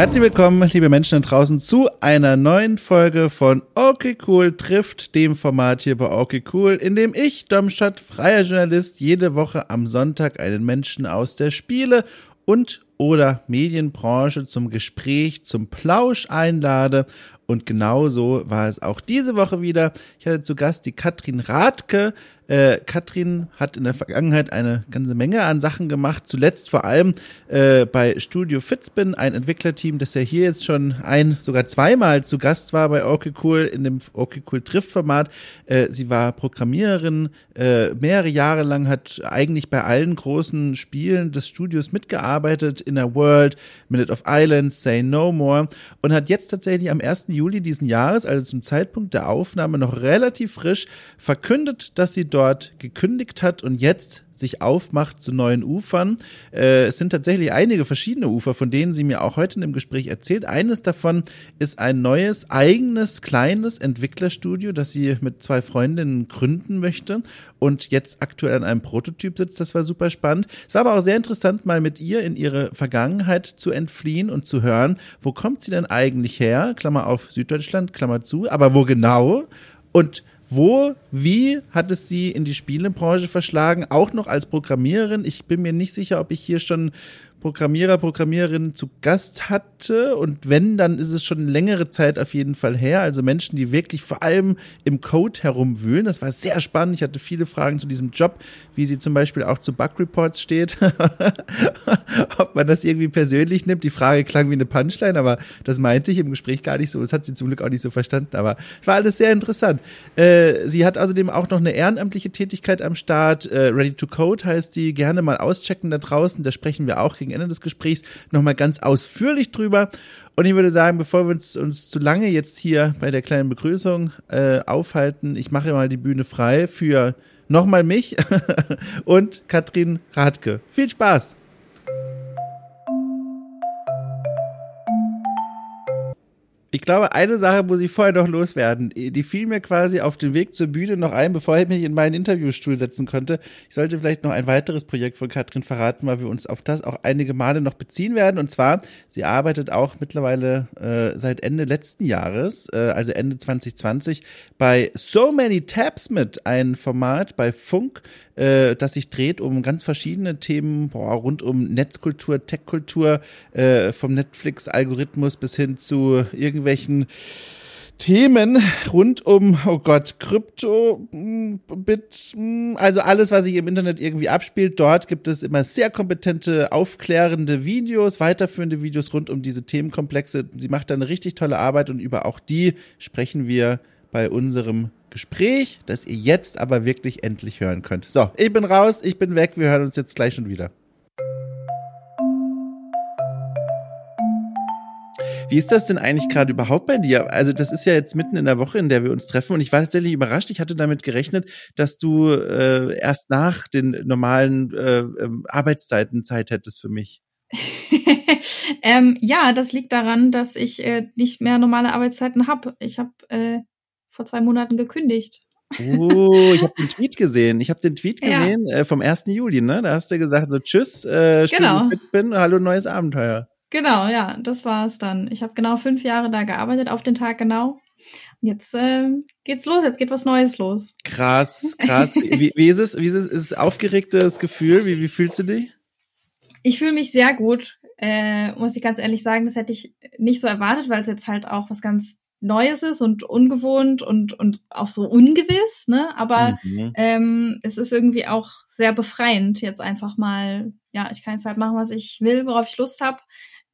Herzlich willkommen, liebe Menschen da draußen, zu einer neuen Folge von Okay Cool trifft, dem Format hier bei Okay Cool, in dem ich, Domstadt, freier Journalist, jede Woche am Sonntag einen Menschen aus der Spiele- und oder Medienbranche zum Gespräch, zum Plausch einlade. Und genauso war es auch diese Woche wieder. Ich hatte zu Gast die Katrin Radke, äh, Katrin hat in der Vergangenheit eine ganze Menge an Sachen gemacht, zuletzt vor allem äh, bei Studio Fitzbin, ein Entwicklerteam, das ja hier jetzt schon ein, sogar zweimal zu Gast war bei Okay Cool in dem Okay Cool Drift Format. Äh, sie war Programmiererin, äh, mehrere Jahre lang hat eigentlich bei allen großen Spielen des Studios mitgearbeitet, in der World, Minute of Islands, Say No More und hat jetzt tatsächlich am 1. Juli diesen Jahres, also zum Zeitpunkt der Aufnahme noch relativ frisch, verkündet, dass sie dort gekündigt hat und jetzt sich aufmacht zu neuen Ufern. Äh, es sind tatsächlich einige verschiedene Ufer, von denen sie mir auch heute in dem Gespräch erzählt. Eines davon ist ein neues, eigenes, kleines Entwicklerstudio, das sie mit zwei Freundinnen gründen möchte und jetzt aktuell an einem Prototyp sitzt. Das war super spannend. Es war aber auch sehr interessant, mal mit ihr in ihre Vergangenheit zu entfliehen und zu hören, wo kommt sie denn eigentlich her? Klammer auf Süddeutschland, Klammer zu, aber wo genau? Und wo, wie hat es sie in die Spielebranche verschlagen? Auch noch als Programmiererin. Ich bin mir nicht sicher, ob ich hier schon Programmierer, Programmiererin zu Gast hatte. Und wenn, dann ist es schon längere Zeit auf jeden Fall her. Also Menschen, die wirklich vor allem im Code herumwühlen. Das war sehr spannend. Ich hatte viele Fragen zu diesem Job, wie sie zum Beispiel auch zu Bug Reports steht. Ob man das irgendwie persönlich nimmt. Die Frage klang wie eine Punchline, aber das meinte ich im Gespräch gar nicht so. Das hat sie zum Glück auch nicht so verstanden. Aber es war alles sehr interessant. Äh, sie hat außerdem auch noch eine ehrenamtliche Tätigkeit am Start. Äh, Ready to Code heißt die. Gerne mal auschecken da draußen. Da sprechen wir auch gegen gegen Ende des Gesprächs nochmal ganz ausführlich drüber. Und ich würde sagen, bevor wir uns, uns zu lange jetzt hier bei der kleinen Begrüßung äh, aufhalten, ich mache mal die Bühne frei für nochmal mich und Katrin Radke. Viel Spaß! Ich glaube, eine Sache muss ich vorher noch loswerden. Die fiel mir quasi auf dem Weg zur Bühne noch ein, bevor ich mich in meinen Interviewstuhl setzen konnte. Ich sollte vielleicht noch ein weiteres Projekt von Katrin verraten, weil wir uns auf das auch einige Male noch beziehen werden. Und zwar, sie arbeitet auch mittlerweile äh, seit Ende letzten Jahres, äh, also Ende 2020, bei So Many Tabs mit, ein Format bei Funk, äh, das sich dreht um ganz verschiedene Themen boah, rund um Netzkultur, Techkultur, äh, vom Netflix-Algorithmus bis hin zu irgendwelchen Themen rund um, oh Gott, Krypto, mm, Bit, mm, also alles, was sich im Internet irgendwie abspielt. Dort gibt es immer sehr kompetente, aufklärende Videos, weiterführende Videos rund um diese Themenkomplexe. Sie macht da eine richtig tolle Arbeit und über auch die sprechen wir bei unserem Gespräch, das ihr jetzt aber wirklich endlich hören könnt. So, ich bin raus, ich bin weg, wir hören uns jetzt gleich schon wieder. Wie ist das denn eigentlich gerade überhaupt bei dir? Also das ist ja jetzt mitten in der Woche, in der wir uns treffen und ich war tatsächlich überrascht. Ich hatte damit gerechnet, dass du äh, erst nach den normalen äh, ähm, Arbeitszeiten Zeit hättest für mich. ähm, ja, das liegt daran, dass ich äh, nicht mehr normale Arbeitszeiten habe. Ich habe äh, vor zwei Monaten gekündigt. Oh, ich habe den Tweet gesehen. Ich habe den Tweet gesehen ja. äh, vom 1. Juli, ne? Da hast du gesagt so Tschüss, äh, genau. bin, hallo neues Abenteuer. Genau, ja, das war es dann. Ich habe genau fünf Jahre da gearbeitet, auf den Tag genau. Und jetzt äh, geht's los, jetzt geht was Neues los. Krass, krass. wie, wie ist es? Wie ist es? Ist es aufgeregtes Gefühl? Wie, wie fühlst du dich? Ich fühle mich sehr gut, äh, muss ich ganz ehrlich sagen. Das hätte ich nicht so erwartet, weil es jetzt halt auch was ganz Neues ist und ungewohnt und, und auch so ungewiss, ne? Aber mhm. ähm, es ist irgendwie auch sehr befreiend, jetzt einfach mal, ja, ich kann jetzt halt machen, was ich will, worauf ich Lust habe.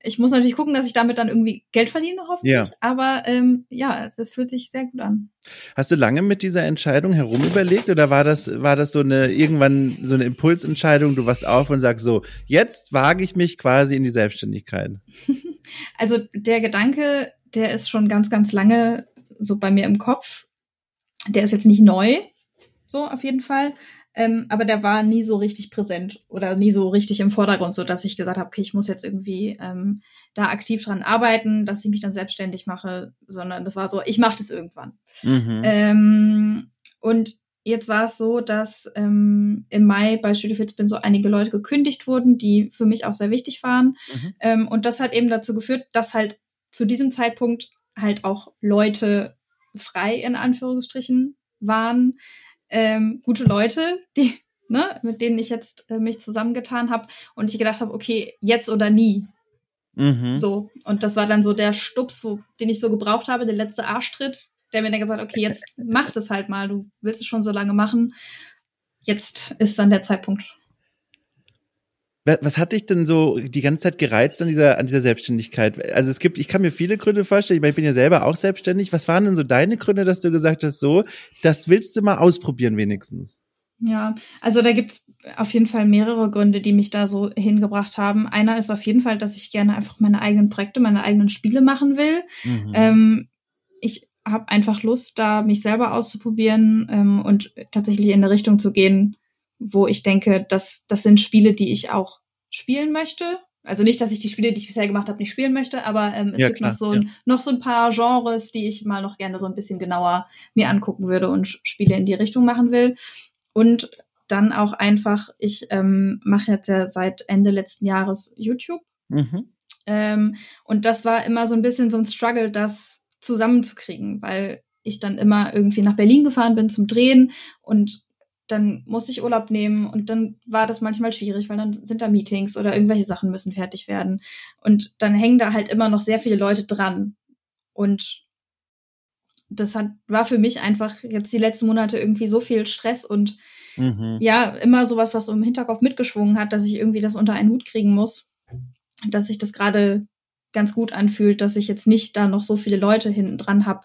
Ich muss natürlich gucken, dass ich damit dann irgendwie Geld verdiene, hoffentlich. Ja. Aber ähm, ja, das fühlt sich sehr gut an. Hast du lange mit dieser Entscheidung herumüberlegt oder war das, war das so eine irgendwann so eine Impulsentscheidung, du warst auf und sagst so, jetzt wage ich mich quasi in die Selbstständigkeit? also der Gedanke der ist schon ganz, ganz lange so bei mir im Kopf. Der ist jetzt nicht neu, so auf jeden Fall. Ähm, aber der war nie so richtig präsent oder nie so richtig im Vordergrund, so dass ich gesagt habe, okay, ich muss jetzt irgendwie ähm, da aktiv dran arbeiten, dass ich mich dann selbstständig mache, sondern das war so, ich mache das irgendwann. Mhm. Ähm, und jetzt war es so, dass ähm, im Mai bei Studio Fitzbin so einige Leute gekündigt wurden, die für mich auch sehr wichtig waren. Mhm. Ähm, und das hat eben dazu geführt, dass halt zu diesem Zeitpunkt halt auch Leute frei in Anführungsstrichen waren. Ähm, gute Leute, die, ne, mit denen ich jetzt äh, mich zusammengetan habe und ich gedacht habe, okay, jetzt oder nie. Mhm. So. Und das war dann so der Stups, wo, den ich so gebraucht habe, der letzte Arschtritt, der mir dann gesagt okay, jetzt mach das halt mal, du willst es schon so lange machen. Jetzt ist dann der Zeitpunkt. Was hat dich denn so die ganze Zeit gereizt an dieser, an dieser Selbstständigkeit? Also es gibt, ich kann mir viele Gründe vorstellen, ich bin ja selber auch selbstständig. Was waren denn so deine Gründe, dass du gesagt hast, so, das willst du mal ausprobieren wenigstens? Ja, also da gibt's auf jeden Fall mehrere Gründe, die mich da so hingebracht haben. Einer ist auf jeden Fall, dass ich gerne einfach meine eigenen Projekte, meine eigenen Spiele machen will. Mhm. Ähm, ich habe einfach Lust, da mich selber auszuprobieren ähm, und tatsächlich in eine Richtung zu gehen, wo ich denke, dass das sind Spiele, die ich auch spielen möchte. Also nicht, dass ich die Spiele, die ich bisher gemacht habe, nicht spielen möchte, aber ähm, es ja, gibt klar, noch so ein, ja. noch so ein paar Genres, die ich mal noch gerne so ein bisschen genauer mir angucken würde und Spiele in die Richtung machen will. Und dann auch einfach, ich ähm, mache jetzt ja seit Ende letzten Jahres YouTube. Mhm. Ähm, und das war immer so ein bisschen so ein Struggle, das zusammenzukriegen, weil ich dann immer irgendwie nach Berlin gefahren bin zum Drehen und dann musste ich Urlaub nehmen und dann war das manchmal schwierig, weil dann sind da Meetings oder irgendwelche Sachen müssen fertig werden. Und dann hängen da halt immer noch sehr viele Leute dran. Und das hat, war für mich einfach jetzt die letzten Monate irgendwie so viel Stress und mhm. ja, immer sowas, was so im Hinterkopf mitgeschwungen hat, dass ich irgendwie das unter einen Hut kriegen muss, dass ich das gerade ganz gut anfühlt, dass ich jetzt nicht da noch so viele Leute hinten dran habe,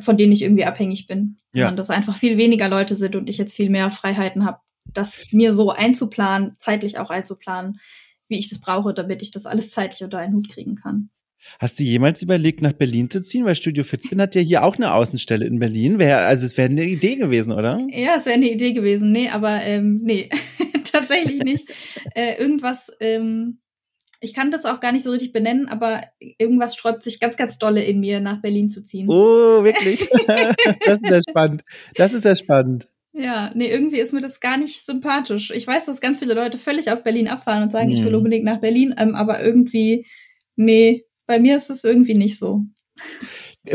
von denen ich irgendwie abhängig bin. Ja. Sondern dass einfach viel weniger Leute sind und ich jetzt viel mehr Freiheiten habe, das mir so einzuplanen, zeitlich auch einzuplanen, wie ich das brauche, damit ich das alles zeitlich unter einen Hut kriegen kann. Hast du jemals überlegt, nach Berlin zu ziehen? Weil Studio Fitzbin hat ja hier auch eine Außenstelle in Berlin. Wär, also es wäre eine Idee gewesen, oder? Ja, es wäre eine Idee gewesen. Nee, aber ähm, nee, tatsächlich nicht. äh, irgendwas ähm, ich kann das auch gar nicht so richtig benennen, aber irgendwas sträubt sich ganz, ganz dolle in mir, nach Berlin zu ziehen. Oh, wirklich? das ist ja spannend. Das ist ja spannend. Ja, nee, irgendwie ist mir das gar nicht sympathisch. Ich weiß, dass ganz viele Leute völlig auf Berlin abfahren und sagen, mhm. ich will mhm. unbedingt nach Berlin, ähm, aber irgendwie, nee, bei mir ist es irgendwie nicht so.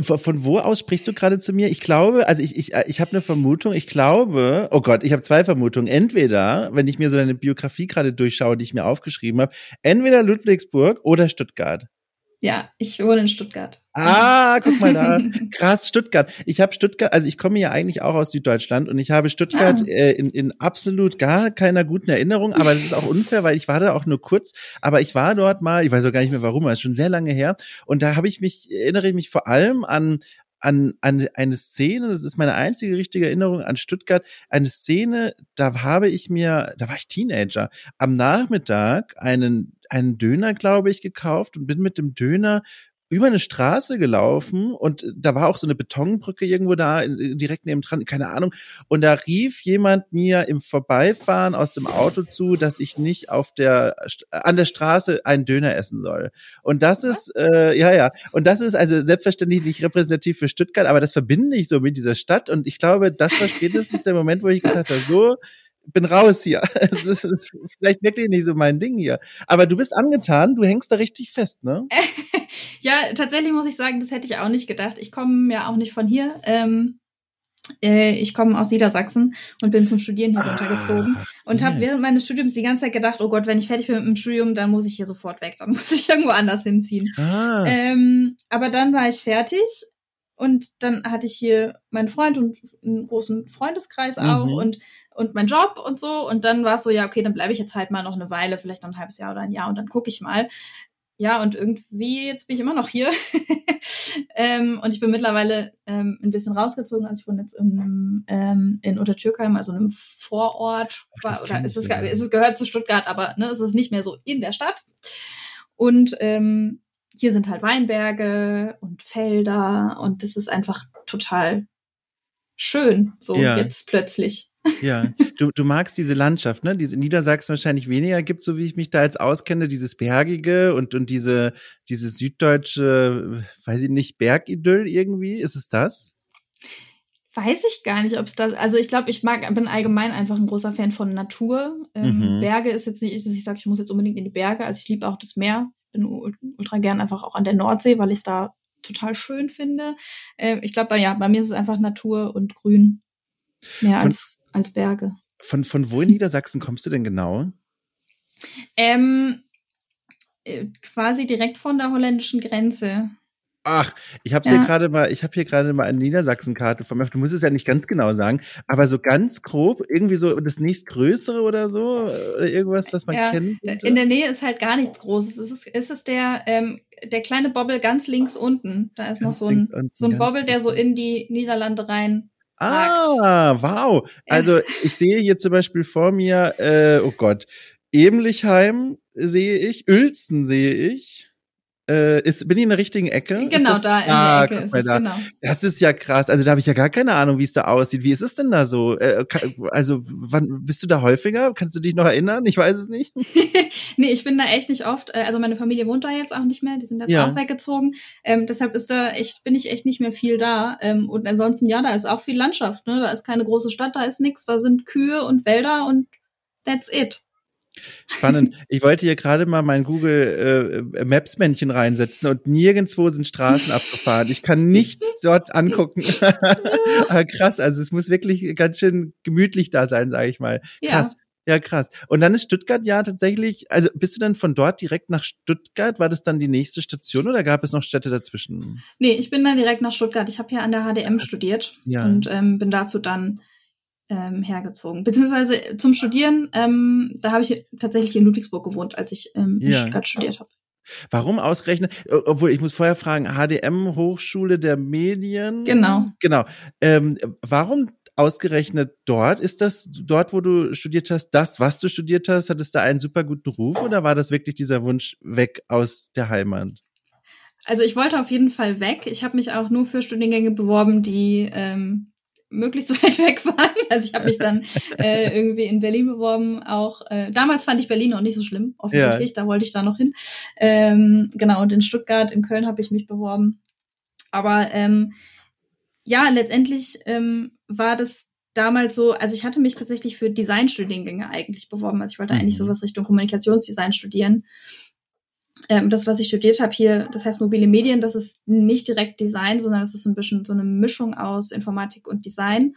Von wo aus sprichst du gerade zu mir? Ich glaube, also ich, ich, ich habe eine Vermutung, ich glaube, oh Gott, ich habe zwei Vermutungen. Entweder, wenn ich mir so deine Biografie gerade durchschaue, die ich mir aufgeschrieben habe, entweder Ludwigsburg oder Stuttgart. Ja, ich wohne in Stuttgart. Ah, guck mal da. Krass, Stuttgart. Ich habe Stuttgart, also ich komme ja eigentlich auch aus Süddeutschland und ich habe Stuttgart ah. äh, in, in absolut gar keiner guten Erinnerung, aber das ist auch unfair, weil ich war da auch nur kurz, aber ich war dort mal, ich weiß auch gar nicht mehr warum, aber es ist schon sehr lange her und da habe ich mich, erinnere ich mich vor allem an an, an eine Szene, das ist meine einzige richtige Erinnerung an Stuttgart, eine Szene, da habe ich mir, da war ich Teenager, am Nachmittag einen, einen Döner, glaube ich, gekauft und bin mit dem Döner über eine Straße gelaufen und da war auch so eine Betonbrücke irgendwo da, direkt neben dran, keine Ahnung. Und da rief jemand mir im Vorbeifahren aus dem Auto zu, dass ich nicht auf der, an der Straße einen Döner essen soll. Und das ist, äh, ja, ja. Und das ist also selbstverständlich nicht repräsentativ für Stuttgart, aber das verbinde ich so mit dieser Stadt. Und ich glaube, das war spätestens der Moment, wo ich gesagt habe, so, bin raus hier. Es ist, ist vielleicht wirklich nicht so mein Ding hier. Aber du bist angetan, du hängst da richtig fest, ne? ja, tatsächlich muss ich sagen, das hätte ich auch nicht gedacht. Ich komme ja auch nicht von hier. Ähm, äh, ich komme aus Niedersachsen und bin zum Studieren hier ah, runtergezogen und habe während meines Studiums die ganze Zeit gedacht, oh Gott, wenn ich fertig bin mit dem Studium, dann muss ich hier sofort weg, dann muss ich irgendwo anders hinziehen. Ah. Ähm, aber dann war ich fertig und dann hatte ich hier meinen Freund und einen großen Freundeskreis auch mhm. und und mein Job und so. Und dann war es so, ja, okay, dann bleibe ich jetzt halt mal noch eine Weile, vielleicht noch ein halbes Jahr oder ein Jahr und dann gucke ich mal. Ja, und irgendwie, jetzt bin ich immer noch hier. ähm, und ich bin mittlerweile ähm, ein bisschen rausgezogen. Also ich wohne jetzt in, ähm, in Untertürkheim, also einem Vorort. War, oder ist es, ist es gehört zu Stuttgart, aber ne, es ist nicht mehr so in der Stadt. Und ähm, hier sind halt Weinberge und Felder und das ist einfach total schön, so ja. jetzt plötzlich. Ja, du, du magst diese Landschaft, ne? Diese in Niedersachsen wahrscheinlich weniger gibt, so wie ich mich da jetzt auskenne, dieses Bergige und, und diese, diese süddeutsche, weiß ich nicht, Bergidyll irgendwie. Ist es das? weiß ich gar nicht, ob es da. Also ich glaube, ich mag, bin allgemein einfach ein großer Fan von Natur. Ähm, mhm. Berge ist jetzt nicht, dass ich sage, ich muss jetzt unbedingt in die Berge. Also ich liebe auch das Meer. Bin ultra gern einfach auch an der Nordsee, weil ich es da total schön finde. Äh, ich glaube, ja, bei mir ist es einfach Natur und Grün mehr von, als als Berge. Von von wo in Niedersachsen kommst du denn genau? Ähm, äh, quasi direkt von der holländischen Grenze. Ach, ich habe ja. hier gerade mal, ich habe hier gerade mal eine Niedersachsen-Karte von mir. Du musst es ja nicht ganz genau sagen, aber so ganz grob, irgendwie so das nächstgrößere oder so, oder irgendwas, was man ja, kennt. In der Nähe ist halt gar nichts Großes. Es ist, es ist der, ähm, der kleine Bobbel ganz links unten. Da ist ganz noch so ein, unten, so ein Bobbel, der so in die Niederlande rein. Ah, wow. Also ich sehe hier zum Beispiel vor mir, äh, oh Gott, Emlichheim sehe ich, Uelzen sehe ich. Äh, ist, bin ich in der richtigen Ecke? Genau, das, da in ah, der Ecke ist es, da. genau. Das ist ja krass. Also da habe ich ja gar keine Ahnung, wie es da aussieht. Wie ist es denn da so? Äh, also wann bist du da häufiger? Kannst du dich noch erinnern? Ich weiß es nicht. nee, ich bin da echt nicht oft. Äh, also meine Familie wohnt da jetzt auch nicht mehr. Die sind jetzt ja. auch weggezogen. Ähm, deshalb ist da echt, bin ich echt nicht mehr viel da. Ähm, und ansonsten, ja, da ist auch viel Landschaft. Ne? Da ist keine große Stadt, da ist nichts. Da sind Kühe und Wälder und that's it. Spannend. Ich wollte hier gerade mal mein Google äh, Maps Männchen reinsetzen und nirgendwo sind Straßen abgefahren. Ich kann nichts dort angucken. Aber krass, also es muss wirklich ganz schön gemütlich da sein, sage ich mal. Krass. Ja. Ja, krass. Und dann ist Stuttgart ja tatsächlich, also bist du dann von dort direkt nach Stuttgart? War das dann die nächste Station oder gab es noch Städte dazwischen? Nee, ich bin dann direkt nach Stuttgart. Ich habe hier an der HDM studiert ja. und ähm, bin dazu dann ähm, hergezogen. Beziehungsweise zum Studieren, ähm, da habe ich tatsächlich in Ludwigsburg gewohnt, als ich ähm, in ja. Stuttgart studiert habe. Warum ausgerechnet? Obwohl, ich muss vorher fragen, HDM, Hochschule der Medien? Genau. Genau. Ähm, warum ausgerechnet dort? Ist das dort, wo du studiert hast, das, was du studiert hast? Hat es da einen super guten Ruf oder war das wirklich dieser Wunsch weg aus der Heimat? Also ich wollte auf jeden Fall weg. Ich habe mich auch nur für Studiengänge beworben, die ähm, möglichst weit weg waren. Also ich habe mich dann äh, irgendwie in Berlin beworben. Auch äh, damals fand ich Berlin auch nicht so schlimm, offensichtlich. Ja. Da wollte ich da noch hin. Ähm, genau, und in Stuttgart, in Köln habe ich mich beworben. Aber ähm, ja, letztendlich ähm, war das damals so, also ich hatte mich tatsächlich für Designstudiengänge eigentlich beworben. Also ich wollte mhm. eigentlich sowas Richtung Kommunikationsdesign studieren ähm, das, was ich studiert habe hier, das heißt mobile Medien, das ist nicht direkt Design, sondern das ist ein bisschen so eine Mischung aus Informatik und Design.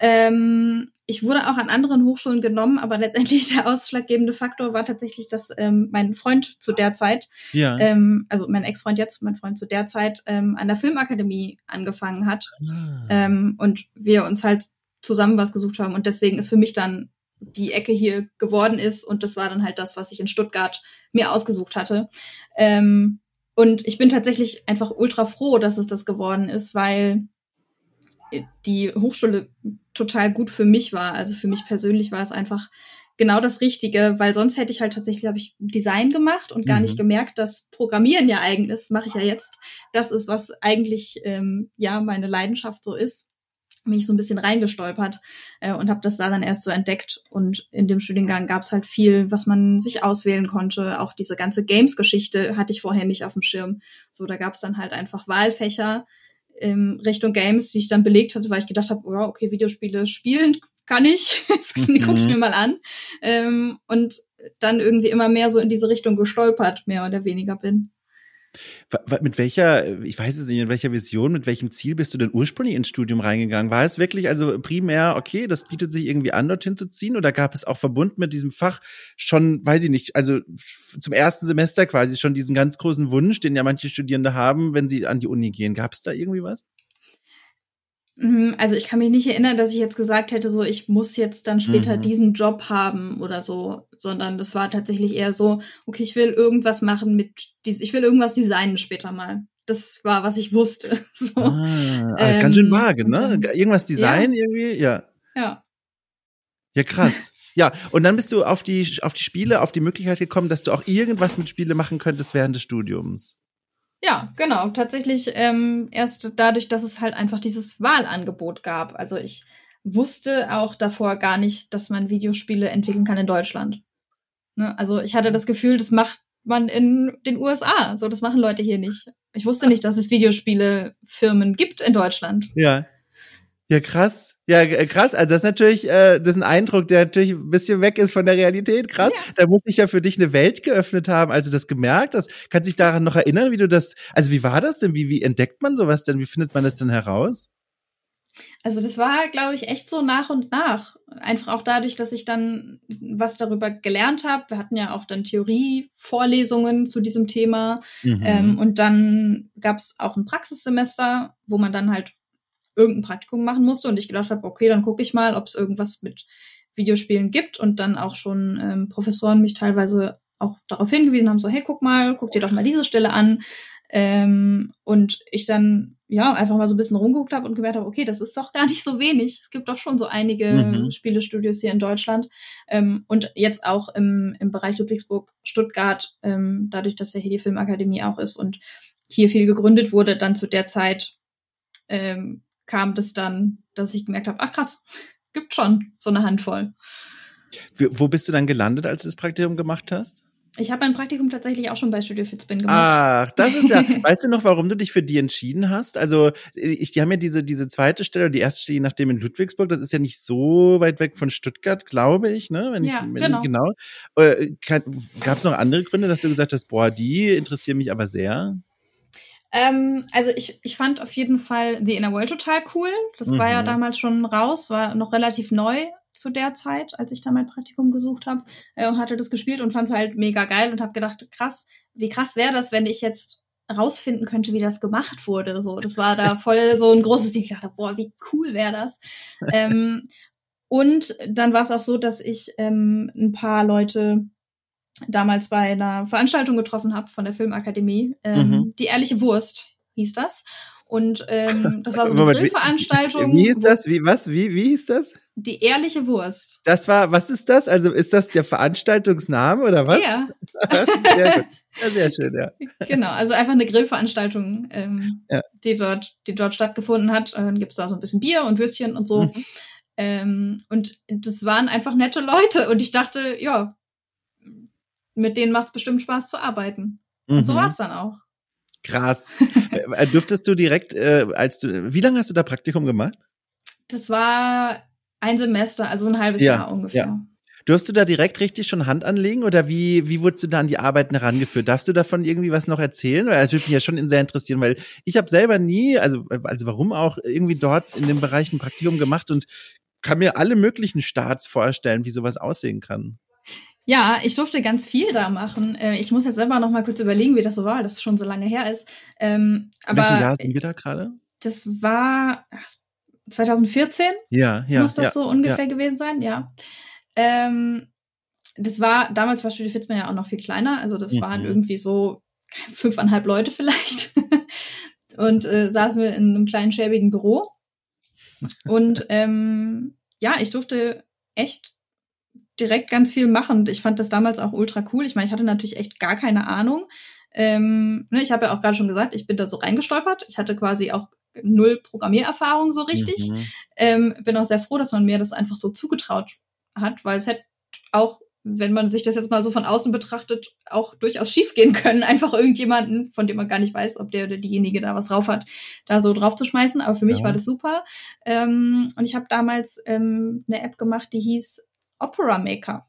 Ähm, ich wurde auch an anderen Hochschulen genommen, aber letztendlich der ausschlaggebende Faktor war tatsächlich, dass ähm, mein Freund zu der Zeit, ja. ähm, also mein Ex-Freund jetzt, mein Freund zu der Zeit, ähm, an der Filmakademie angefangen hat ah. ähm, und wir uns halt zusammen was gesucht haben und deswegen ist für mich dann die Ecke hier geworden ist. Und das war dann halt das, was ich in Stuttgart mir ausgesucht hatte. Ähm, und ich bin tatsächlich einfach ultra froh, dass es das geworden ist, weil die Hochschule total gut für mich war. Also für mich persönlich war es einfach genau das Richtige, weil sonst hätte ich halt tatsächlich, habe ich Design gemacht und gar mhm. nicht gemerkt, dass Programmieren ja eigentlich ist, mache ich ja jetzt. Das ist, was eigentlich ähm, ja meine Leidenschaft so ist mich so ein bisschen reingestolpert äh, und habe das da dann erst so entdeckt. Und in dem Studiengang gab es halt viel, was man sich auswählen konnte. Auch diese ganze Games-Geschichte hatte ich vorher nicht auf dem Schirm. So, da gab es dann halt einfach Wahlfächer in Richtung Games, die ich dann belegt hatte, weil ich gedacht habe, oh, okay, Videospiele spielen kann ich, das mhm. gucke ich mir mal an. Ähm, und dann irgendwie immer mehr so in diese Richtung gestolpert, mehr oder weniger bin. Mit welcher, ich weiß es nicht, mit welcher Vision, mit welchem Ziel bist du denn ursprünglich ins Studium reingegangen? War es wirklich also primär, okay, das bietet sich irgendwie an, dorthin zu ziehen? Oder gab es auch verbunden mit diesem Fach schon, weiß ich nicht, also zum ersten Semester quasi schon diesen ganz großen Wunsch, den ja manche Studierende haben, wenn sie an die Uni gehen? Gab es da irgendwie was? Mhm, also ich kann mich nicht erinnern, dass ich jetzt gesagt hätte, so ich muss jetzt dann später mhm. diesen Job haben oder so, sondern das war tatsächlich eher so, okay, ich will irgendwas machen mit ich will irgendwas designen später mal. Das war, was ich wusste. So. Ah, ähm, ganz schön vage, ne? Dann, irgendwas designen ja. irgendwie, ja. Ja. Ja, krass. Ja, und dann bist du auf die, auf die Spiele, auf die Möglichkeit gekommen, dass du auch irgendwas mit Spiele machen könntest während des Studiums. Ja, genau. Tatsächlich ähm, erst dadurch, dass es halt einfach dieses Wahlangebot gab. Also ich wusste auch davor gar nicht, dass man Videospiele entwickeln kann in Deutschland. Ne? Also ich hatte das Gefühl, das macht man in den USA. So, das machen Leute hier nicht. Ich wusste nicht, dass es Videospielefirmen gibt in Deutschland. Ja. Ja, krass. Ja, krass. Also das ist natürlich, äh, das ist ein Eindruck, der natürlich ein bisschen weg ist von der Realität. Krass. Ja. Da muss sich ja für dich eine Welt geöffnet haben, als du das gemerkt hast. Kannst dich daran noch erinnern, wie du das, also wie war das denn? Wie, wie entdeckt man sowas denn? Wie findet man das denn heraus? Also das war, glaube ich, echt so nach und nach. Einfach auch dadurch, dass ich dann was darüber gelernt habe. Wir hatten ja auch dann Theorievorlesungen zu diesem Thema. Mhm. Ähm, und dann gab es auch ein Praxissemester, wo man dann halt irgendein Praktikum machen musste. Und ich gedacht habe, okay, dann gucke ich mal, ob es irgendwas mit Videospielen gibt. Und dann auch schon ähm, Professoren mich teilweise auch darauf hingewiesen haben, so, hey, guck mal, guck dir doch mal diese Stelle an. Ähm, und ich dann ja einfach mal so ein bisschen rumgeguckt habe und gemerkt habe, okay, das ist doch gar nicht so wenig. Es gibt doch schon so einige mhm. Spielestudios hier in Deutschland. Ähm, und jetzt auch im, im Bereich Ludwigsburg, Stuttgart, ähm, dadurch, dass ja hier die Filmakademie auch ist und hier viel gegründet wurde, dann zu der Zeit ähm, kam das dann, dass ich gemerkt habe, ach krass, gibt schon so eine Handvoll. Wo bist du dann gelandet, als du das Praktikum gemacht hast? Ich habe mein Praktikum tatsächlich auch schon bei Studio Fitzbin gemacht. Ach, das ist ja. weißt du noch, warum du dich für die entschieden hast? Also, ich, die haben ja diese, diese zweite Stelle, die erste Stelle, je nachdem in Ludwigsburg, das ist ja nicht so weit weg von Stuttgart, glaube ich, ne? Wenn ja, ich, wenn genau. genau. Äh, Gab es noch andere Gründe, dass du gesagt hast, boah, die interessieren mich aber sehr? Ähm, also ich, ich fand auf jeden Fall The Inner World total cool. Das mhm. war ja mhm. damals schon raus, war noch relativ neu zu der Zeit, als ich da mein Praktikum gesucht habe äh, und hatte das gespielt und fand es halt mega geil und habe gedacht, krass, wie krass wäre das, wenn ich jetzt rausfinden könnte, wie das gemacht wurde. So, das war da voll so ein großes Ding. Ich dachte, boah, wie cool wäre das. ähm, und dann war es auch so, dass ich ähm, ein paar Leute damals bei einer Veranstaltung getroffen habe von der Filmakademie. Ähm, mhm. Die ehrliche Wurst hieß das. Und ähm, das war so eine Moment, Grillveranstaltung. Wie, wie ist das? Wie was? Wie wie hieß das? Die ehrliche Wurst. Das war, was ist das? Also ist das der Veranstaltungsname oder was? Ja. sehr gut. Ja, sehr schön, ja. Genau, also einfach eine Grillveranstaltung, ähm, ja. die dort, die dort stattgefunden hat. Dann gibt's da so ein bisschen Bier und Würstchen und so. Mhm. Ähm, und das waren einfach nette Leute. Und ich dachte, ja, mit denen macht's bestimmt Spaß zu arbeiten. Mhm. Und so mhm. war's dann auch. Krass. Äh, dürftest du direkt, äh, als du, wie lange hast du da Praktikum gemacht? Das war ein Semester, also ein halbes ja, Jahr ungefähr. Ja. Durfst du da direkt richtig schon Hand anlegen oder wie, wie wurdest du da an die Arbeiten herangeführt? Darfst du davon irgendwie was noch erzählen? Es würde mich ja schon sehr interessieren, weil ich habe selber nie, also, also warum auch, irgendwie dort in dem Bereich ein Praktikum gemacht und kann mir alle möglichen Starts vorstellen, wie sowas aussehen kann. Ja, ich durfte ganz viel da machen. Äh, ich muss jetzt selber noch mal kurz überlegen, wie das so war, das schon so lange her ist. Ähm, aber Welchen Jahr sind wir da gerade? Das war 2014. Ja, ja. Muss das ja, so ungefähr ja. gewesen sein, ja. Ähm, das war, damals war Studio Fitzmann ja auch noch viel kleiner. Also das mhm. waren irgendwie so fünfeinhalb Leute vielleicht. und äh, saßen wir in einem kleinen schäbigen Büro. Und ähm, ja, ich durfte echt direkt ganz viel machen. Ich fand das damals auch ultra cool. Ich meine, ich hatte natürlich echt gar keine Ahnung. Ähm, ne, ich habe ja auch gerade schon gesagt, ich bin da so reingestolpert. Ich hatte quasi auch null Programmiererfahrung so richtig. Mhm. Ähm, bin auch sehr froh, dass man mir das einfach so zugetraut hat, weil es hätte auch, wenn man sich das jetzt mal so von außen betrachtet, auch durchaus schief gehen können, einfach irgendjemanden, von dem man gar nicht weiß, ob der oder diejenige da was drauf hat, da so drauf zu schmeißen. Aber für mich ja. war das super. Ähm, und ich habe damals ähm, eine App gemacht, die hieß Opera Maker.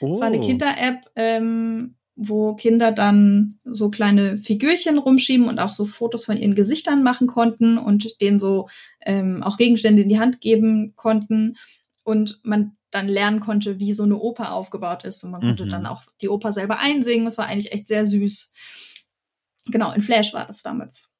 Oh. Das war eine oh. Kinder-App, ähm, wo Kinder dann so kleine Figürchen rumschieben und auch so Fotos von ihren Gesichtern machen konnten und denen so ähm, auch Gegenstände in die Hand geben konnten und man dann lernen konnte, wie so eine Oper aufgebaut ist und man mhm. konnte dann auch die Oper selber einsingen. Das war eigentlich echt sehr süß. Genau, in Flash war das damals.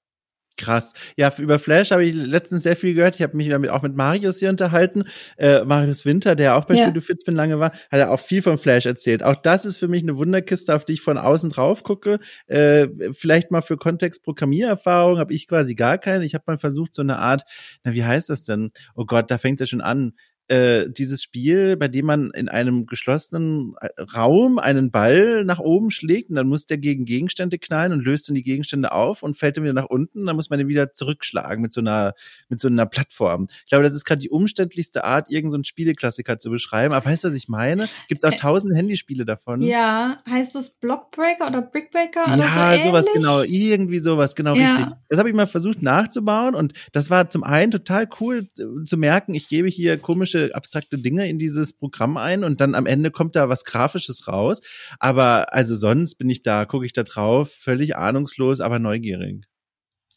Krass. Ja, über Flash habe ich letztens sehr viel gehört. Ich habe mich damit auch mit Marius hier unterhalten. Äh, Marius Winter, der auch bei ja. Studio Fitzbin lange war, hat er auch viel von Flash erzählt. Auch das ist für mich eine Wunderkiste, auf die ich von außen drauf gucke. Äh, vielleicht mal für Kontext Programmiererfahrung habe ich quasi gar keine. Ich habe mal versucht, so eine Art, na, wie heißt das denn? Oh Gott, da fängt es schon an äh, dieses Spiel, bei dem man in einem geschlossenen äh, Raum einen Ball nach oben schlägt und dann muss der gegen Gegenstände knallen und löst dann die Gegenstände auf und fällt dann wieder nach unten, dann muss man den wieder zurückschlagen mit so einer, mit so einer Plattform. Ich glaube, das ist gerade die umständlichste Art, irgendeinen so Spieleklassiker zu beschreiben. Aber weißt du, was ich meine? Gibt es auch tausend Handyspiele davon. Ja, heißt das Blockbreaker oder Brickbreaker oder ja, so sowas, genau. Irgendwie sowas, genau ja. richtig. Das habe ich mal versucht nachzubauen und das war zum einen total cool zu merken, ich gebe hier komische, abstrakte Dinge in dieses Programm ein und dann am Ende kommt da was Grafisches raus. Aber also sonst bin ich da, gucke ich da drauf, völlig ahnungslos, aber neugierig.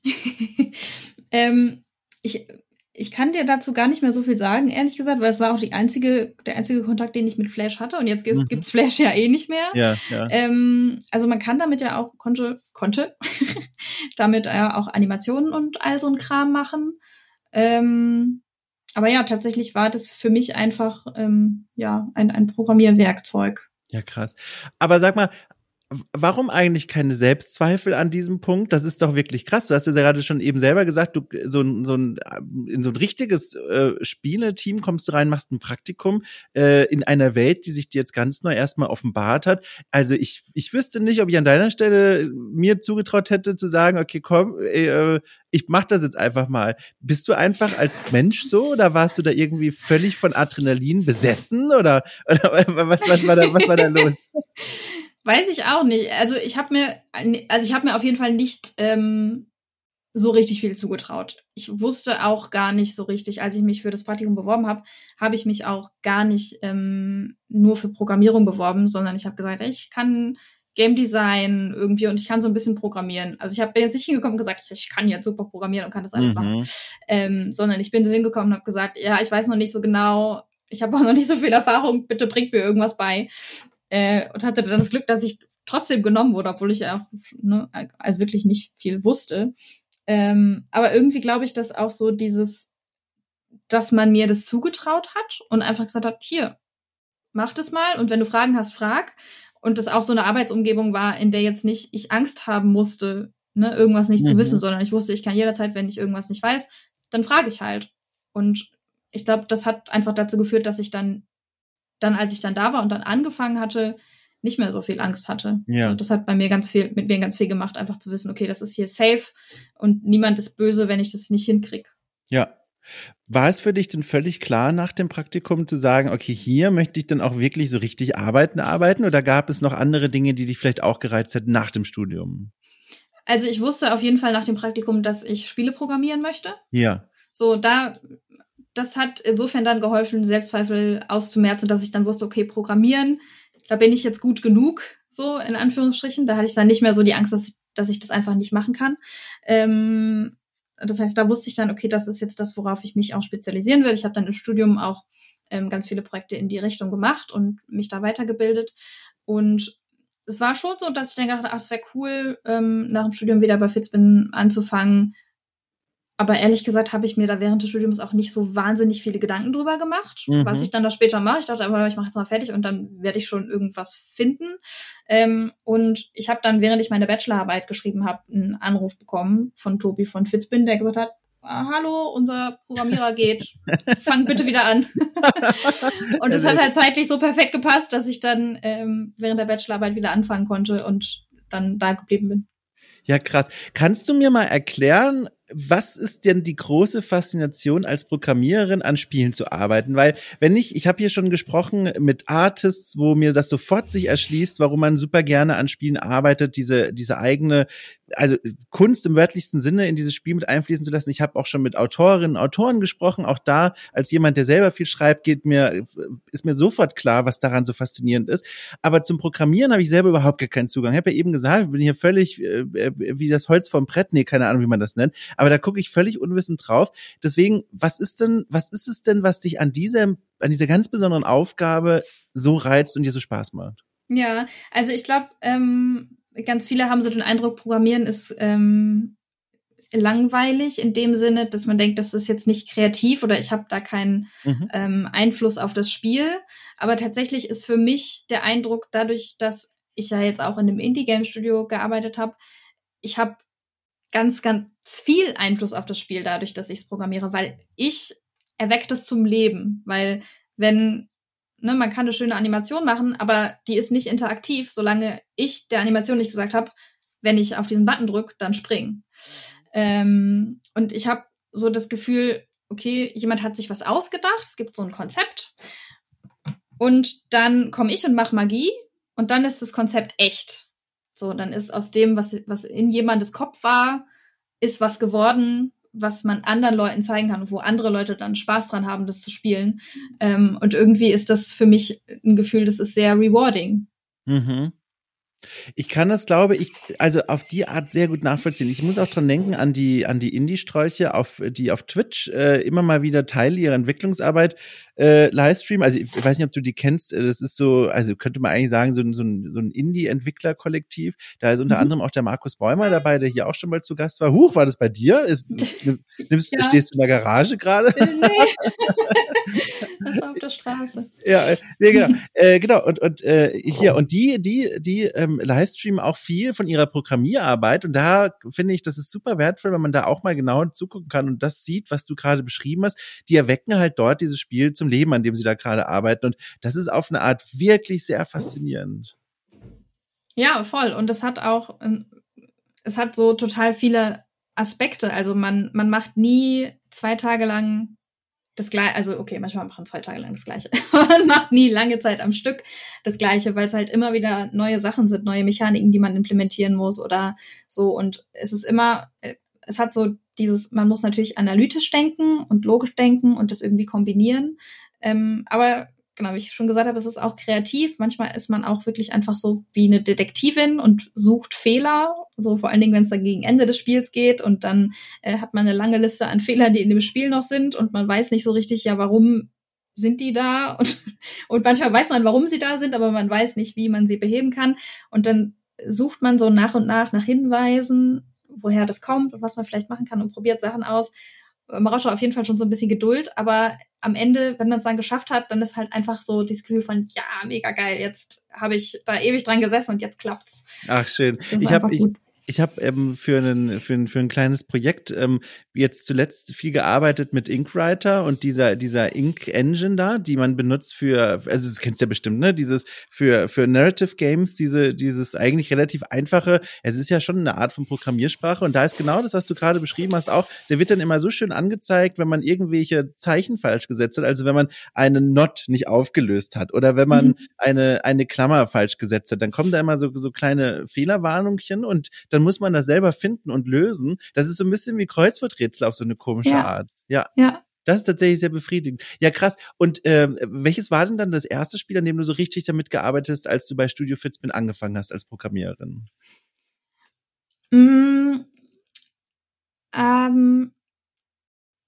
ähm, ich ich kann dir dazu gar nicht mehr so viel sagen, ehrlich gesagt, weil es war auch die einzige, der einzige Kontakt, den ich mit Flash hatte. Und jetzt mhm. gibt's Flash ja eh nicht mehr. Ja, ja. Ähm, also man kann damit ja auch, konnte, konnte, damit ja auch Animationen und all so ein Kram machen. Ähm, aber ja, tatsächlich war das für mich einfach ähm, ja ein, ein Programmierwerkzeug. Ja, krass. Aber sag mal, warum eigentlich keine Selbstzweifel an diesem Punkt? Das ist doch wirklich krass. Du hast ja gerade schon eben selber gesagt, du so, so ein in so ein richtiges äh, Spieleteam kommst du rein, machst ein Praktikum äh, in einer Welt, die sich dir jetzt ganz neu erstmal offenbart hat. Also ich ich wüsste nicht, ob ich an deiner Stelle mir zugetraut hätte zu sagen, okay, komm, äh, ich mach das jetzt einfach mal. Bist du einfach als Mensch so oder warst du da irgendwie völlig von Adrenalin besessen oder, oder was was war da was war da los? Weiß ich auch nicht. Also ich habe mir, also ich habe mir auf jeden Fall nicht ähm, so richtig viel zugetraut. Ich wusste auch gar nicht so richtig, als ich mich für das Praktikum beworben habe, habe ich mich auch gar nicht ähm, nur für Programmierung beworben, sondern ich habe gesagt, ich kann Game Design irgendwie und ich kann so ein bisschen programmieren. Also ich hab, bin jetzt nicht hingekommen und gesagt, ich kann jetzt super programmieren und kann das alles mhm. machen, ähm, sondern ich bin so hingekommen und habe gesagt, ja, ich weiß noch nicht so genau, ich habe auch noch nicht so viel Erfahrung, bitte bringt mir irgendwas bei äh, und hatte dann das Glück, dass ich trotzdem genommen wurde, obwohl ich ja ne, also wirklich nicht viel wusste. Ähm, aber irgendwie glaube ich, dass auch so dieses, dass man mir das zugetraut hat und einfach gesagt hat, hier, mach das mal und wenn du Fragen hast, frag. Und das auch so eine Arbeitsumgebung war, in der jetzt nicht ich Angst haben musste, ne, irgendwas nicht mhm. zu wissen, sondern ich wusste, ich kann jederzeit, wenn ich irgendwas nicht weiß, dann frage ich halt. Und ich glaube, das hat einfach dazu geführt, dass ich dann dann, als ich dann da war und dann angefangen hatte, nicht mehr so viel Angst hatte. Ja. Also das hat bei mir ganz viel, mit mir ganz viel gemacht, einfach zu wissen, okay, das ist hier safe und niemand ist böse, wenn ich das nicht hinkrieg. Ja. War es für dich denn völlig klar nach dem Praktikum zu sagen, okay, hier möchte ich dann auch wirklich so richtig arbeiten, arbeiten oder gab es noch andere Dinge, die dich vielleicht auch gereizt hätten nach dem Studium? Also ich wusste auf jeden Fall nach dem Praktikum, dass ich Spiele programmieren möchte. Ja. So, da das hat insofern dann geholfen, Selbstzweifel auszumerzen, dass ich dann wusste, okay, programmieren, da bin ich jetzt gut genug, so in Anführungsstrichen. Da hatte ich dann nicht mehr so die Angst, dass, dass ich das einfach nicht machen kann. Ähm, das heißt, da wusste ich dann, okay, das ist jetzt das, worauf ich mich auch spezialisieren will. Ich habe dann im Studium auch ähm, ganz viele Projekte in die Richtung gemacht und mich da weitergebildet. Und es war schon so, dass ich dann gedacht habe, ach, es wäre cool, ähm, nach dem Studium wieder bei Fitzbin anzufangen, aber ehrlich gesagt habe ich mir da während des Studiums auch nicht so wahnsinnig viele Gedanken drüber gemacht, mhm. was ich dann da später mache. Ich dachte aber, ich mache jetzt mal fertig und dann werde ich schon irgendwas finden. Ähm, und ich habe dann, während ich meine Bachelorarbeit geschrieben habe, einen Anruf bekommen von Tobi von Fitzbin, der gesagt hat, ah, hallo, unser Programmierer geht, fang bitte wieder an. und es hat halt zeitlich so perfekt gepasst, dass ich dann ähm, während der Bachelorarbeit wieder anfangen konnte und dann da geblieben bin. Ja, krass. Kannst du mir mal erklären, was ist denn die große Faszination als Programmiererin an Spielen zu arbeiten? Weil wenn ich, ich habe hier schon gesprochen mit Artists, wo mir das sofort sich erschließt, warum man super gerne an Spielen arbeitet, diese diese eigene also Kunst im wörtlichsten Sinne in dieses Spiel mit einfließen zu lassen. Ich habe auch schon mit Autorinnen Autoren gesprochen. Auch da, als jemand, der selber viel schreibt, geht mir, ist mir sofort klar, was daran so faszinierend ist. Aber zum Programmieren habe ich selber überhaupt gar keinen Zugang. Ich habe ja eben gesagt, ich bin hier völlig äh, wie das Holz vom Brett, nee, keine Ahnung, wie man das nennt. Aber da gucke ich völlig unwissend drauf. Deswegen, was ist denn, was ist es denn, was dich an dieser, an dieser ganz besonderen Aufgabe so reizt und dir so Spaß macht? Ja, also ich glaube, ähm, ganz viele haben so den Eindruck, Programmieren ist ähm, langweilig in dem Sinne, dass man denkt, das ist jetzt nicht kreativ oder ich habe da keinen mhm. ähm, Einfluss auf das Spiel. Aber tatsächlich ist für mich der Eindruck, dadurch, dass ich ja jetzt auch in einem Indie-Game-Studio gearbeitet habe, ich habe ganz, ganz viel Einfluss auf das Spiel dadurch, dass ich es programmiere, weil ich erweckt es zum Leben, weil wenn ne, man kann eine schöne Animation machen, aber die ist nicht interaktiv, solange ich der Animation nicht gesagt habe, wenn ich auf diesen Button drücke, dann springen. Ähm, und ich habe so das Gefühl, okay, jemand hat sich was ausgedacht, es gibt so ein Konzept und dann komme ich und mache Magie und dann ist das Konzept echt. So, dann ist aus dem, was, was in jemandes Kopf war, ist was geworden, was man anderen Leuten zeigen kann, wo andere Leute dann Spaß dran haben, das zu spielen. Ähm, und irgendwie ist das für mich ein Gefühl, das ist sehr rewarding. Mhm. Ich kann das, glaube ich, also auf die Art sehr gut nachvollziehen. Ich muss auch dran denken an die, an die Indie-Strolche, auf, die auf Twitch äh, immer mal wieder Teile ihrer Entwicklungsarbeit äh, Livestream. Also ich weiß nicht, ob du die kennst. Äh, das ist so, also könnte man eigentlich sagen, so, so ein, so ein Indie-Entwickler-Kollektiv. Da ist unter mhm. anderem auch der Markus Bäumer dabei, der hier auch schon mal zu Gast war. Huch, war das bei dir? Ist, nimmst, ja. Stehst du in der Garage gerade? Nee. das war auf der Straße. Ja, äh, nee, genau. äh, genau. Und, und äh, hier, und die, die, die ähm, Livestreamen auch viel von ihrer Programmierarbeit. Und da finde ich, das ist super wertvoll, wenn man da auch mal genau zugucken kann und das sieht, was du gerade beschrieben hast. Die erwecken halt dort dieses Spiel zum Leben, an dem sie da gerade arbeiten. Und das ist auf eine Art wirklich sehr faszinierend. Ja, voll. Und es hat auch, es hat so total viele Aspekte. Also man, man macht nie zwei Tage lang das gleiche, also okay, manchmal machen zwei Tage lang das gleiche. man macht nie lange Zeit am Stück das gleiche, weil es halt immer wieder neue Sachen sind, neue Mechaniken, die man implementieren muss oder so. Und es ist immer, es hat so dieses, man muss natürlich analytisch denken und logisch denken und das irgendwie kombinieren. Ähm, aber genau, wie ich schon gesagt habe, es ist auch kreativ. Manchmal ist man auch wirklich einfach so wie eine Detektivin und sucht Fehler. So vor allen Dingen, wenn es dann gegen Ende des Spiels geht und dann äh, hat man eine lange Liste an Fehlern, die in dem Spiel noch sind und man weiß nicht so richtig, ja, warum sind die da und, und manchmal weiß man, warum sie da sind, aber man weiß nicht, wie man sie beheben kann. Und dann sucht man so nach und nach nach Hinweisen woher das kommt und was man vielleicht machen kann und probiert Sachen aus. Man braucht auf jeden Fall schon so ein bisschen Geduld, aber am Ende, wenn man es dann geschafft hat, dann ist halt einfach so dieses Gefühl von, ja, mega geil, jetzt habe ich da ewig dran gesessen und jetzt klappt's. Ach, schön. Ich habe ich, ich habe ähm, für, einen, für, ein, für ein kleines Projekt ähm, jetzt zuletzt viel gearbeitet mit Inkwriter und dieser, dieser Ink Engine da, die man benutzt für, also das kennst du ja bestimmt, ne? Dieses für, für Narrative Games, diese, dieses eigentlich relativ einfache, es ist ja schon eine Art von Programmiersprache und da ist genau das, was du gerade beschrieben hast, auch, der wird dann immer so schön angezeigt, wenn man irgendwelche Zeichen falsch gesetzt hat, also wenn man einen Not nicht aufgelöst hat oder wenn man mhm. eine, eine Klammer falsch gesetzt hat, dann kommen da immer so, so kleine Fehlerwarnungchen und dann muss man das selber finden und lösen. Das ist so ein bisschen wie Kreuzworträtsel auf so eine komische ja. Art. Ja. Ja. Das ist tatsächlich sehr befriedigend. Ja, krass. Und äh, welches war denn dann das erste Spiel, an dem du so richtig damit gearbeitet hast, als du bei Studio Fitzbin angefangen hast als Programmiererin? Mm, ähm,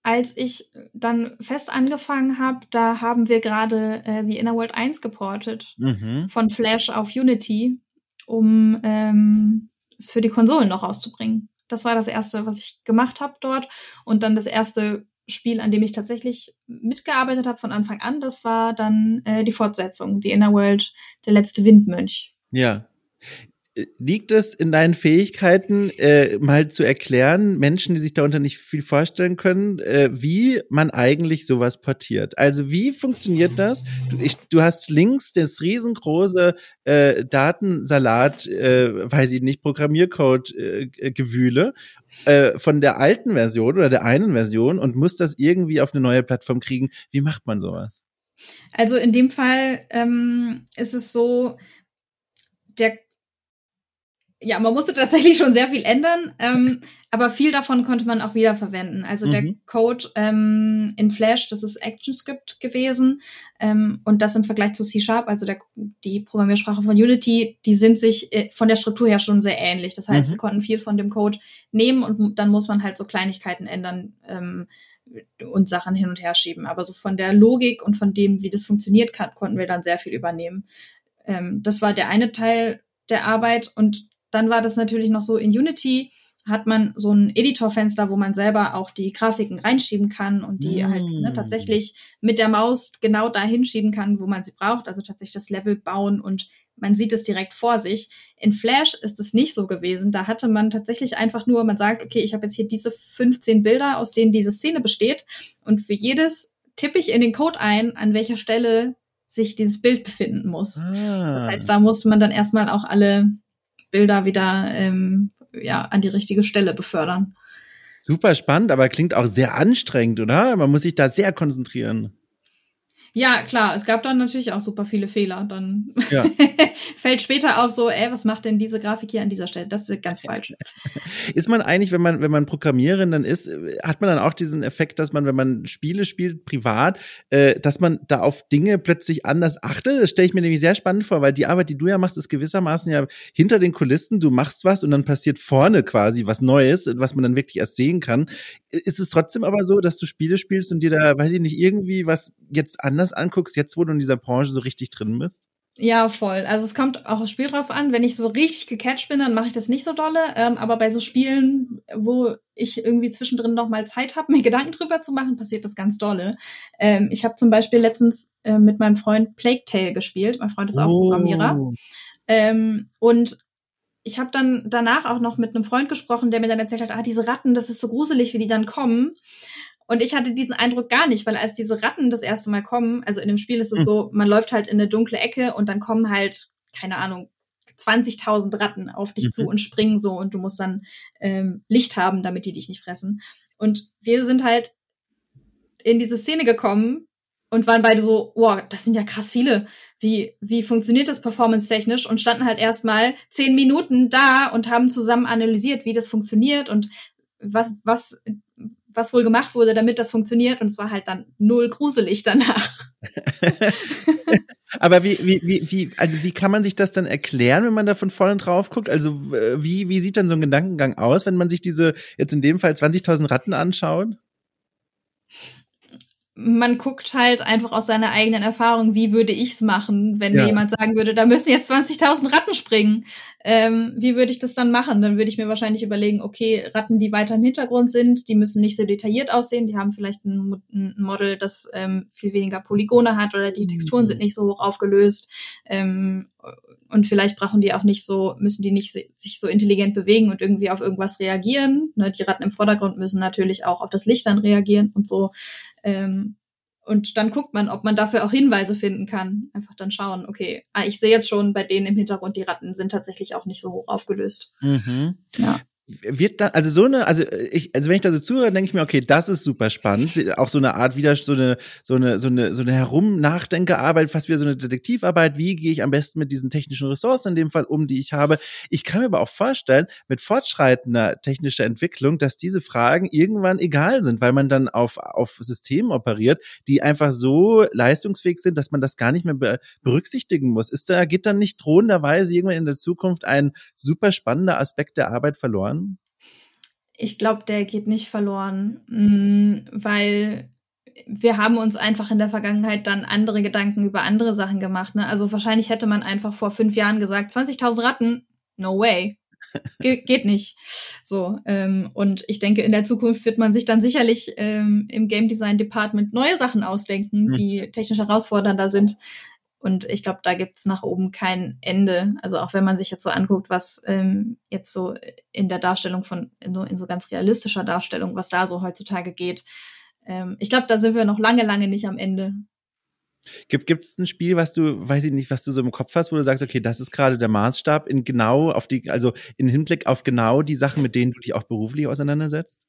als ich dann fest angefangen habe, da haben wir gerade äh, The Inner World 1 geportet. Mhm. Von Flash auf Unity, um ähm, es für die Konsolen noch rauszubringen. Das war das erste, was ich gemacht habe dort. Und dann das erste Spiel, an dem ich tatsächlich mitgearbeitet habe von Anfang an, das war dann äh, die Fortsetzung, die Inner World, der letzte Windmönch. Ja liegt es in deinen Fähigkeiten, äh, mal zu erklären, Menschen, die sich darunter nicht viel vorstellen können, äh, wie man eigentlich sowas portiert? Also wie funktioniert das? Du, ich, du hast links das riesengroße äh, Datensalat, äh, weiß ich nicht, Programmiercode-Gewühle äh, äh, von der alten Version oder der einen Version und musst das irgendwie auf eine neue Plattform kriegen. Wie macht man sowas? Also in dem Fall ähm, ist es so, der ja, man musste tatsächlich schon sehr viel ändern, ähm, aber viel davon konnte man auch wieder verwenden. Also mhm. der Code ähm, in Flash, das ist ActionScript gewesen ähm, und das im Vergleich zu C Sharp, also der, die Programmiersprache von Unity, die sind sich äh, von der Struktur her schon sehr ähnlich. Das heißt, mhm. wir konnten viel von dem Code nehmen und dann muss man halt so Kleinigkeiten ändern ähm, und Sachen hin und her schieben. Aber so von der Logik und von dem, wie das funktioniert, kann, konnten wir dann sehr viel übernehmen. Ähm, das war der eine Teil der Arbeit und dann war das natürlich noch so in Unity hat man so ein Editorfenster, wo man selber auch die Grafiken reinschieben kann und die mm. halt ne, tatsächlich mit der Maus genau da hinschieben kann, wo man sie braucht. Also tatsächlich das Level bauen und man sieht es direkt vor sich. In Flash ist es nicht so gewesen. Da hatte man tatsächlich einfach nur, man sagt, okay, ich habe jetzt hier diese 15 Bilder, aus denen diese Szene besteht und für jedes tippe ich in den Code ein, an welcher Stelle sich dieses Bild befinden muss. Ah. Das heißt, da muss man dann erstmal auch alle Bilder wieder ähm, ja, an die richtige Stelle befördern. Super spannend, aber klingt auch sehr anstrengend, oder? Man muss sich da sehr konzentrieren. Ja, klar, es gab dann natürlich auch super viele Fehler. Dann ja. fällt später auf so, ey, was macht denn diese Grafik hier an dieser Stelle? Das ist ganz falsch. Ist man eigentlich, wenn man, wenn man Programmiererin dann ist, hat man dann auch diesen Effekt, dass man, wenn man Spiele spielt, privat, äh, dass man da auf Dinge plötzlich anders achtet? Das stelle ich mir nämlich sehr spannend vor, weil die Arbeit, die du ja machst, ist gewissermaßen ja hinter den Kulissen. Du machst was und dann passiert vorne quasi was Neues, was man dann wirklich erst sehen kann. Ist es trotzdem aber so, dass du Spiele spielst und dir da, weiß ich nicht, irgendwie was jetzt anders anguckst, jetzt wo du in dieser Branche so richtig drin bist? Ja, voll. Also es kommt auch aufs Spiel drauf an. Wenn ich so richtig gecatcht bin, dann mache ich das nicht so dolle. Ähm, aber bei so Spielen, wo ich irgendwie zwischendrin noch mal Zeit habe, mir Gedanken drüber zu machen, passiert das ganz dolle. Ähm, ich habe zum Beispiel letztens äh, mit meinem Freund Plague Tale gespielt. Mein Freund ist auch oh. Programmierer. Ähm, und ich habe dann danach auch noch mit einem Freund gesprochen, der mir dann erzählt hat, ah, diese Ratten, das ist so gruselig, wie die dann kommen. Und ich hatte diesen Eindruck gar nicht, weil als diese Ratten das erste Mal kommen, also in dem Spiel ist es hm. so, man läuft halt in eine dunkle Ecke und dann kommen halt, keine Ahnung, 20.000 Ratten auf dich mhm. zu und springen so und du musst dann ähm, Licht haben, damit die dich nicht fressen. Und wir sind halt in diese Szene gekommen und waren beide so, wow, das sind ja krass viele. Wie, wie funktioniert das performance-technisch? Und standen halt erstmal zehn Minuten da und haben zusammen analysiert, wie das funktioniert und was, was, was wohl gemacht wurde, damit das funktioniert. Und es war halt dann null gruselig danach. Aber wie, wie, wie, wie, also wie kann man sich das dann erklären, wenn man da von vorne drauf guckt? Also wie, wie sieht dann so ein Gedankengang aus, wenn man sich diese, jetzt in dem Fall 20.000 Ratten anschaut? Man guckt halt einfach aus seiner eigenen Erfahrung, wie würde ich's machen, wenn ja. jemand sagen würde, da müssen jetzt 20.000 Ratten springen. Ähm, wie würde ich das dann machen? Dann würde ich mir wahrscheinlich überlegen, okay, Ratten, die weiter im Hintergrund sind, die müssen nicht so detailliert aussehen, die haben vielleicht ein, ein Model, das ähm, viel weniger Polygone hat oder die Texturen mhm. sind nicht so hoch aufgelöst. Ähm, und vielleicht brauchen die auch nicht so, müssen die nicht sich so intelligent bewegen und irgendwie auf irgendwas reagieren. Ne, die Ratten im Vordergrund müssen natürlich auch auf das Licht dann reagieren und so. Ähm, und dann guckt man, ob man dafür auch Hinweise finden kann. Einfach dann schauen, okay, ah, ich sehe jetzt schon bei denen im Hintergrund, die Ratten sind tatsächlich auch nicht so hoch aufgelöst. Mhm. Ja wird da, also so eine, also ich, also wenn ich da so zuhöre, denke ich mir, okay, das ist super spannend. Auch so eine Art wieder so eine, so eine, so eine, so eine Herum-Nachdenkerarbeit, fast wie so eine Detektivarbeit. Wie gehe ich am besten mit diesen technischen Ressourcen in dem Fall um, die ich habe? Ich kann mir aber auch vorstellen, mit fortschreitender technischer Entwicklung, dass diese Fragen irgendwann egal sind, weil man dann auf, auf Systemen operiert, die einfach so leistungsfähig sind, dass man das gar nicht mehr berücksichtigen muss. Ist da, geht dann nicht drohenderweise irgendwann in der Zukunft ein super spannender Aspekt der Arbeit verloren? Verloren? Ich glaube, der geht nicht verloren, mm, weil wir haben uns einfach in der Vergangenheit dann andere Gedanken über andere Sachen gemacht. Ne? Also wahrscheinlich hätte man einfach vor fünf Jahren gesagt, 20.000 Ratten, no way. Ge geht nicht. So, ähm, und ich denke, in der Zukunft wird man sich dann sicherlich ähm, im Game Design Department neue Sachen ausdenken, hm. die technisch herausfordernder sind. Und ich glaube, da gibt's nach oben kein Ende. Also auch wenn man sich jetzt so anguckt, was ähm, jetzt so in der Darstellung von, in so, in so ganz realistischer Darstellung, was da so heutzutage geht. Ähm, ich glaube, da sind wir noch lange, lange nicht am Ende. Gibt es ein Spiel, was du, weiß ich nicht, was du so im Kopf hast, wo du sagst, okay, das ist gerade der Maßstab in genau auf die, also in Hinblick auf genau die Sachen, mit denen du dich auch beruflich auseinandersetzt?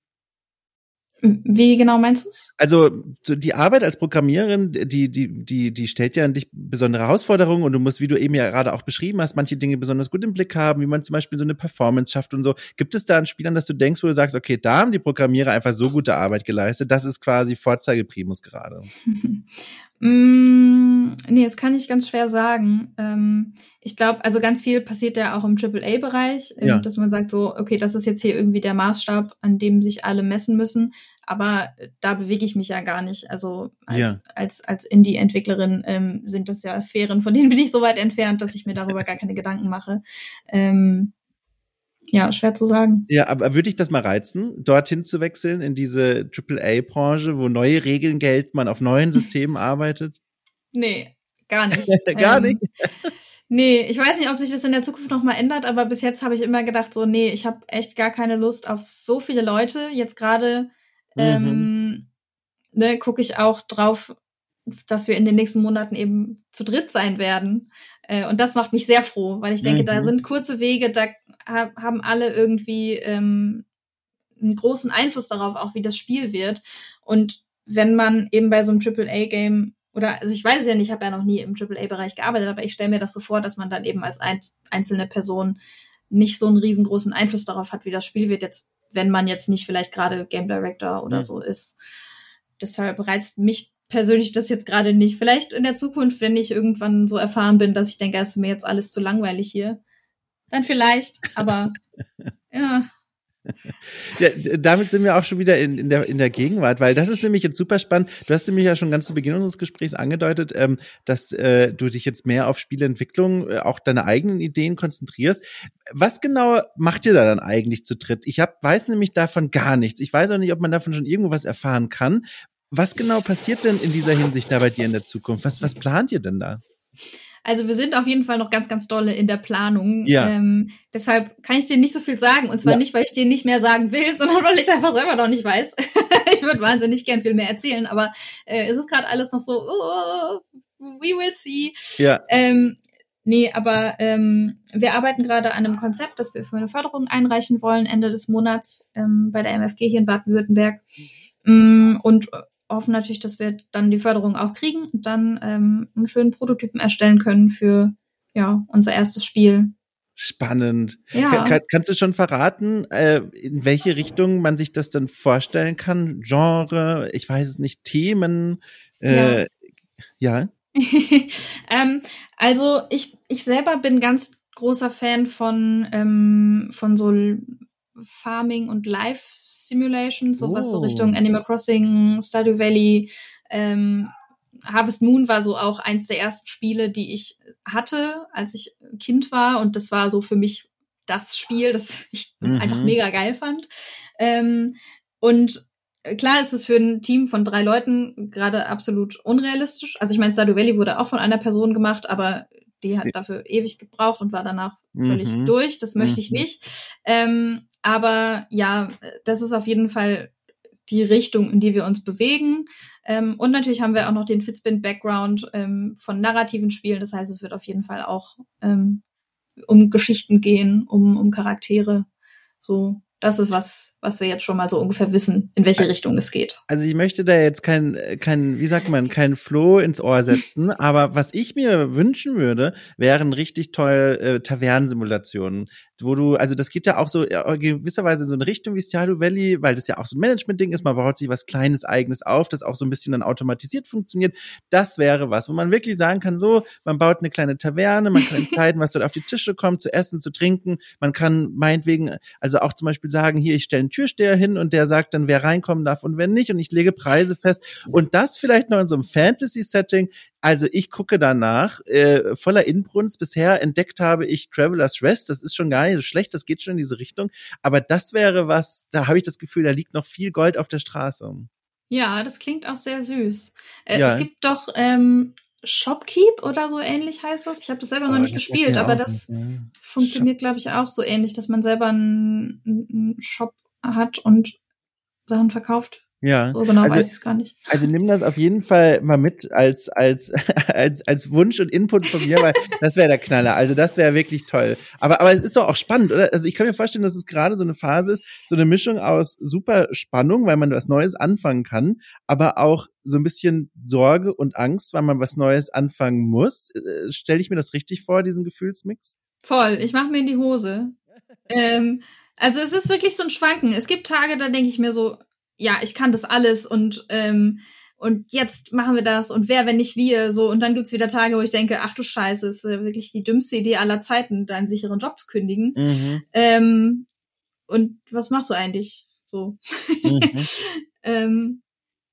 Wie genau meinst du es? Also die Arbeit als Programmiererin, die, die, die, die stellt ja an dich besondere Herausforderungen und du musst, wie du eben ja gerade auch beschrieben hast, manche Dinge besonders gut im Blick haben, wie man zum Beispiel so eine Performance schafft und so. Gibt es da an das du denkst, wo du sagst, okay, da haben die Programmierer einfach so gute Arbeit geleistet, das ist quasi Vorzeigeprimus gerade? mm, nee, das kann ich ganz schwer sagen. Ähm, ich glaube, also ganz viel passiert ja auch im AAA-Bereich, ähm, ja. dass man sagt so, okay, das ist jetzt hier irgendwie der Maßstab, an dem sich alle messen müssen aber äh, da bewege ich mich ja gar nicht. Also als, ja. als, als Indie-Entwicklerin ähm, sind das ja Sphären, von denen bin ich so weit entfernt, dass ich mir darüber gar keine Gedanken mache. Ähm, ja, schwer zu sagen. Ja, aber würde ich das mal reizen, dorthin zu wechseln in diese AAA-Branche, wo neue Regeln gelten, man auf neuen Systemen arbeitet? Nee, gar nicht. gar ähm, nicht? Nee, ich weiß nicht, ob sich das in der Zukunft noch mal ändert, aber bis jetzt habe ich immer gedacht, so, nee, ich habe echt gar keine Lust auf so viele Leute. Jetzt gerade Mhm. Ähm, ne, gucke ich auch drauf, dass wir in den nächsten Monaten eben zu dritt sein werden. Äh, und das macht mich sehr froh, weil ich denke, mhm. da sind kurze Wege, da haben alle irgendwie ähm, einen großen Einfluss darauf, auch wie das Spiel wird. Und wenn man eben bei so einem AAA-Game oder also ich weiß es ja nicht, ich habe ja noch nie im AAA-Bereich gearbeitet, aber ich stelle mir das so vor, dass man dann eben als ein, einzelne Person nicht so einen riesengroßen Einfluss darauf hat, wie das Spiel wird, jetzt, wenn man jetzt nicht vielleicht gerade Game Director oder mhm. so ist. Deshalb reizt mich persönlich das jetzt gerade nicht. Vielleicht in der Zukunft, wenn ich irgendwann so erfahren bin, dass ich denke, es ist mir jetzt alles zu langweilig hier. Dann vielleicht, aber ja. Ja, damit sind wir auch schon wieder in, in, der, in der Gegenwart, weil das ist nämlich jetzt super spannend. Du hast nämlich ja schon ganz zu Beginn unseres Gesprächs angedeutet, ähm, dass äh, du dich jetzt mehr auf Spieleentwicklung, äh, auch deine eigenen Ideen konzentrierst. Was genau macht ihr da dann eigentlich zu dritt? Ich hab, weiß nämlich davon gar nichts. Ich weiß auch nicht, ob man davon schon irgendwo was erfahren kann. Was genau passiert denn in dieser Hinsicht da bei dir in der Zukunft? Was, was plant ihr denn da? Also wir sind auf jeden Fall noch ganz, ganz dolle in der Planung. Ja. Ähm, deshalb kann ich dir nicht so viel sagen. Und zwar ja. nicht, weil ich dir nicht mehr sagen will, sondern weil ich es einfach selber noch nicht weiß. ich würde wahnsinnig gern viel mehr erzählen, aber äh, es ist gerade alles noch so, oh, we will see. Ja. Ähm, Nee, aber ähm, wir arbeiten gerade an einem Konzept, das wir für eine Förderung einreichen wollen, Ende des Monats ähm, bei der MFG hier in Baden-Württemberg. Mm, und hoffen natürlich, dass wir dann die Förderung auch kriegen und dann ähm, einen schönen Prototypen erstellen können für ja unser erstes Spiel. Spannend. Ja. Kann, kannst du schon verraten, äh, in welche Richtung man sich das dann vorstellen kann? Genre, ich weiß es nicht, Themen. Äh, ja. ja? ähm, also ich, ich selber bin ganz großer Fan von, ähm, von so Farming und Life Simulation, so oh. was so Richtung Animal Crossing, Stardew Valley, ähm, Harvest Moon war so auch eins der ersten Spiele, die ich hatte, als ich Kind war. Und das war so für mich das Spiel, das ich mhm. einfach mega geil fand. Ähm, und klar ist es für ein Team von drei Leuten gerade absolut unrealistisch. Also ich meine, Stardew Valley wurde auch von einer Person gemacht, aber die hat dafür ewig gebraucht und war danach völlig mhm. durch. Das möchte ich mhm. nicht. Ähm, aber ja, das ist auf jeden Fall die Richtung, in die wir uns bewegen. Ähm, und natürlich haben wir auch noch den Fitspin-Background ähm, von narrativen Spielen. Das heißt, es wird auf jeden Fall auch ähm, um Geschichten gehen, um, um Charaktere. So das ist was, was wir jetzt schon mal so ungefähr wissen, in welche Richtung es geht. Also ich möchte da jetzt kein, kein, wie sagt man, kein Floh ins Ohr setzen, aber was ich mir wünschen würde, wären richtig tolle äh, Tavernensimulationen, wo du, also das geht ja auch so ja, gewisserweise in so eine Richtung wie Stardew Valley, weil das ja auch so ein Management-Ding ist, man baut sich was Kleines, Eigenes auf, das auch so ein bisschen dann automatisiert funktioniert. Das wäre was, wo man wirklich sagen kann, so, man baut eine kleine Taverne, man kann entscheiden, was dort auf die Tische kommt, zu essen, zu trinken, man kann meinetwegen, also auch zum Beispiel sagen, hier, ich stelle einen Türsteher hin und der sagt dann, wer reinkommen darf und wer nicht und ich lege Preise fest und das vielleicht noch in so einem Fantasy-Setting. Also ich gucke danach äh, voller Inbrunst. Bisher entdeckt habe ich Traveler's Rest. Das ist schon gar nicht so schlecht. Das geht schon in diese Richtung. Aber das wäre was, da habe ich das Gefühl, da liegt noch viel Gold auf der Straße. Ja, das klingt auch sehr süß. Äh, ja. Es gibt doch ähm, Shopkeep oder so ähnlich heißt das. Ich habe das selber oh, noch nicht gespielt, aber das nicht, ja. funktioniert, glaube ich, auch so ähnlich, dass man selber einen, einen Shop hat und Sachen verkauft. Ja. So genau also, weiß ich es gar nicht. Also nimm das auf jeden Fall mal mit als, als, als, als Wunsch und Input von mir, weil das wäre der Knaller. Also das wäre wirklich toll. Aber, aber es ist doch auch spannend, oder? Also ich kann mir vorstellen, dass es gerade so eine Phase ist, so eine Mischung aus super Spannung, weil man was Neues anfangen kann, aber auch so ein bisschen Sorge und Angst, weil man was Neues anfangen muss. Äh, Stelle ich mir das richtig vor, diesen Gefühlsmix? Voll. Ich mache mir in die Hose. ähm, also es ist wirklich so ein Schwanken. Es gibt Tage, da denke ich mir so, ja, ich kann das alles und ähm, und jetzt machen wir das und wer, wenn nicht wir, so und dann gibt's wieder Tage, wo ich denke, ach du Scheiße, ist äh, wirklich die dümmste Idee aller Zeiten, deinen sicheren Job zu kündigen. Mhm. Ähm, und was machst du eigentlich? So. Mhm. ähm,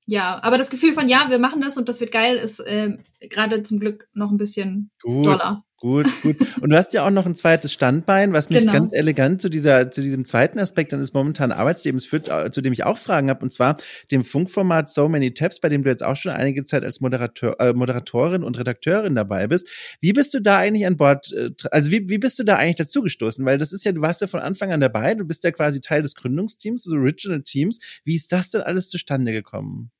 ja, aber das Gefühl von ja, wir machen das und das wird geil, ist äh, gerade zum Glück noch ein bisschen Gut. doller. Gut, gut. Und du hast ja auch noch ein zweites Standbein, was mich genau. ganz elegant zu dieser, zu diesem zweiten Aspekt deines momentanen Arbeitslebens führt, äh, zu dem ich auch Fragen habe, und zwar dem Funkformat So Many Tabs, bei dem du jetzt auch schon einige Zeit als Moderator, äh, Moderatorin und Redakteurin dabei bist. Wie bist du da eigentlich an Bord, äh, also wie, wie bist du da eigentlich dazugestoßen? Weil das ist ja, du warst ja von Anfang an dabei, du bist ja quasi Teil des Gründungsteams, des Original Teams. Wie ist das denn alles zustande gekommen?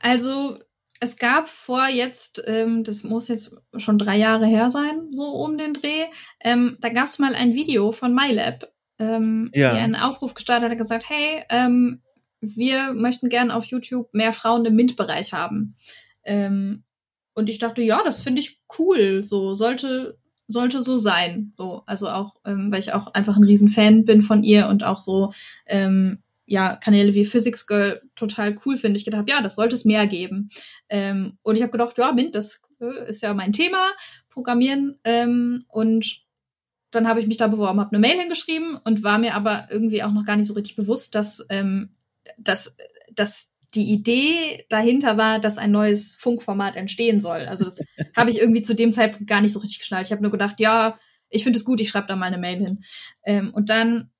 Also es gab vor jetzt, ähm, das muss jetzt schon drei Jahre her sein, so um den Dreh, ähm, da gab es mal ein Video von MyLab, ähm, ja. die einen Aufruf gestartet hat, gesagt, hey, ähm, wir möchten gern auf YouTube mehr Frauen im MINT-Bereich haben. Ähm, und ich dachte, ja, das finde ich cool. So sollte sollte so sein. So, also auch, ähm, weil ich auch einfach ein Riesenfan bin von ihr und auch so ähm, ja Kanäle wie Physics Girl total cool finde. Ich gedacht, ja, das sollte es mehr geben. Ähm, und ich habe gedacht, ja, Mint, das äh, ist ja mein Thema, Programmieren. Ähm, und dann habe ich mich da beworben, habe eine Mail hingeschrieben und war mir aber irgendwie auch noch gar nicht so richtig bewusst, dass, ähm, dass, dass die Idee dahinter war, dass ein neues Funkformat entstehen soll. Also das habe ich irgendwie zu dem Zeitpunkt gar nicht so richtig geschnallt. Ich habe nur gedacht, ja, ich finde es gut, ich schreibe da mal eine Mail hin. Ähm, und dann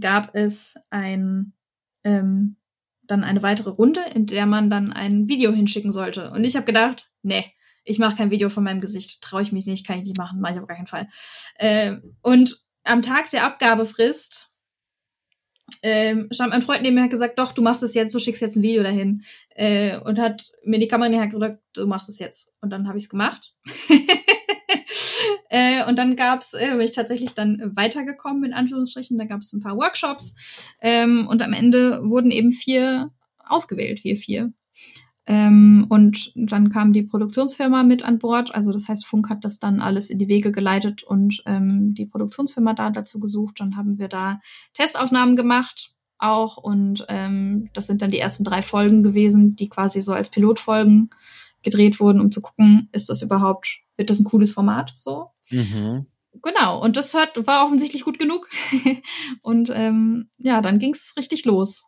gab es ein ähm, dann eine weitere Runde, in der man dann ein Video hinschicken sollte. Und ich habe gedacht, nee, ich mache kein Video von meinem Gesicht, traue ich mich nicht, kann ich nicht machen, mache ich auf gar keinen Fall. Äh, und am Tag der Abgabefrist ähm, stand mein Freund neben mir hat gesagt, doch, du machst es jetzt, du schickst jetzt ein Video dahin. Äh, und hat mir die Kamera in die Hand gesagt, du machst es jetzt. Und dann habe ich es gemacht. äh, und dann gab's, äh, bin ich tatsächlich dann weitergekommen, in Anführungsstrichen. Da gab es ein paar Workshops. Ähm, und am Ende wurden eben vier ausgewählt, wir vier. Ähm, und dann kam die Produktionsfirma mit an Bord. Also das heißt, Funk hat das dann alles in die Wege geleitet und ähm, die Produktionsfirma da dazu gesucht. Dann haben wir da Testaufnahmen gemacht auch und ähm, das sind dann die ersten drei Folgen gewesen, die quasi so als Pilotfolgen gedreht wurden, um zu gucken, ist das überhaupt, wird das ein cooles Format so? Mhm. Genau, und das hat, war offensichtlich gut genug. und ähm, ja, dann ging's richtig los.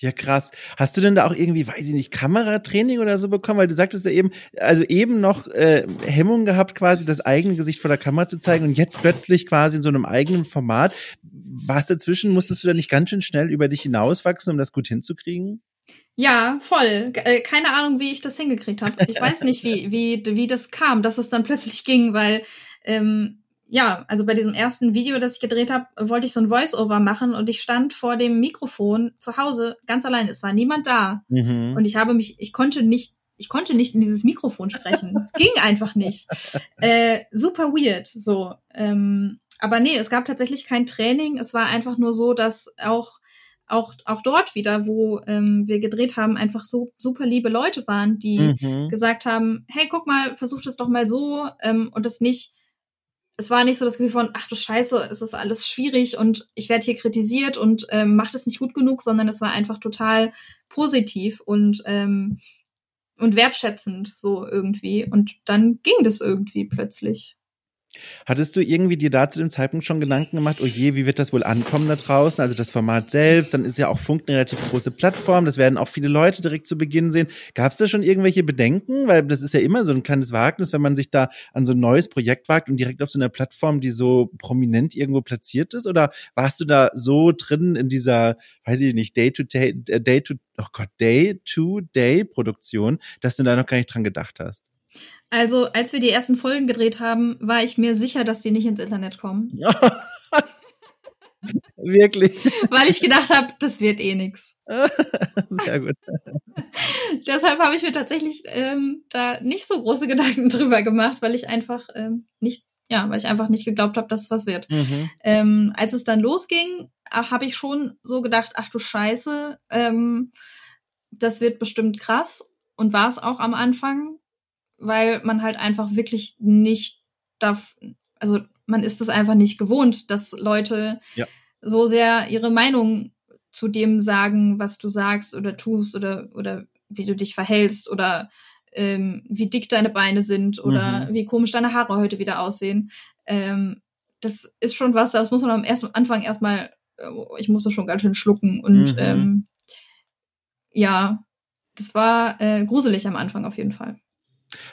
Ja, krass. Hast du denn da auch irgendwie, weiß ich nicht, Kameratraining oder so bekommen? Weil du sagtest ja eben, also eben noch äh, Hemmung gehabt, quasi das eigene Gesicht vor der Kamera zu zeigen und jetzt plötzlich quasi in so einem eigenen Format. Was dazwischen? Musstest du da nicht ganz schön schnell über dich hinauswachsen, um das gut hinzukriegen? Ja, voll. Äh, keine Ahnung, wie ich das hingekriegt habe. Ich weiß nicht, wie, wie, wie das kam, dass es dann plötzlich ging, weil ähm, ja, also bei diesem ersten Video, das ich gedreht habe, wollte ich so ein Voice-Over machen und ich stand vor dem Mikrofon zu Hause ganz allein. Es war niemand da. Mhm. Und ich habe mich, ich konnte nicht, ich konnte nicht in dieses Mikrofon sprechen. Ging einfach nicht. Äh, super weird, so. Ähm, aber nee, es gab tatsächlich kein Training. Es war einfach nur so, dass auch auch, auch dort wieder, wo ähm, wir gedreht haben, einfach so super liebe Leute waren, die mhm. gesagt haben, hey, guck mal, versuch das doch mal so ähm, und das nicht es war nicht so das Gefühl von, ach du Scheiße, das ist alles schwierig und ich werde hier kritisiert und ähm, macht es nicht gut genug, sondern es war einfach total positiv und ähm, und wertschätzend so irgendwie. Und dann ging das irgendwie plötzlich. Hattest du irgendwie dir da zu dem Zeitpunkt schon Gedanken gemacht, oh je, wie wird das wohl ankommen da draußen? Also das Format selbst, dann ist ja auch Funk eine relativ große Plattform, das werden auch viele Leute direkt zu Beginn sehen. Gab es da schon irgendwelche Bedenken? Weil das ist ja immer so ein kleines Wagnis, wenn man sich da an so ein neues Projekt wagt und direkt auf so einer Plattform, die so prominent irgendwo platziert ist? Oder warst du da so drin in dieser, weiß ich nicht, Day-to-Day, äh, Day-to, oh Gott, Day-to-Day-Produktion, dass du da noch gar nicht dran gedacht hast? Also, als wir die ersten Folgen gedreht haben, war ich mir sicher, dass die nicht ins Internet kommen. Wirklich. Weil ich gedacht habe, das wird eh nix. Sehr gut. Deshalb habe ich mir tatsächlich ähm, da nicht so große Gedanken drüber gemacht, weil ich einfach ähm, nicht, ja, weil ich einfach nicht geglaubt habe, dass es was wird. Mhm. Ähm, als es dann losging, habe ich schon so gedacht, ach du Scheiße, ähm, das wird bestimmt krass. Und war es auch am Anfang weil man halt einfach wirklich nicht darf, also man ist es einfach nicht gewohnt, dass Leute ja. so sehr ihre Meinung zu dem sagen, was du sagst oder tust oder, oder wie du dich verhältst oder ähm, wie dick deine Beine sind oder mhm. wie komisch deine Haare heute wieder aussehen. Ähm, das ist schon was, das muss man am ersten Anfang erstmal, äh, ich musste schon ganz schön schlucken und mhm. ähm, ja, das war äh, gruselig am Anfang auf jeden Fall.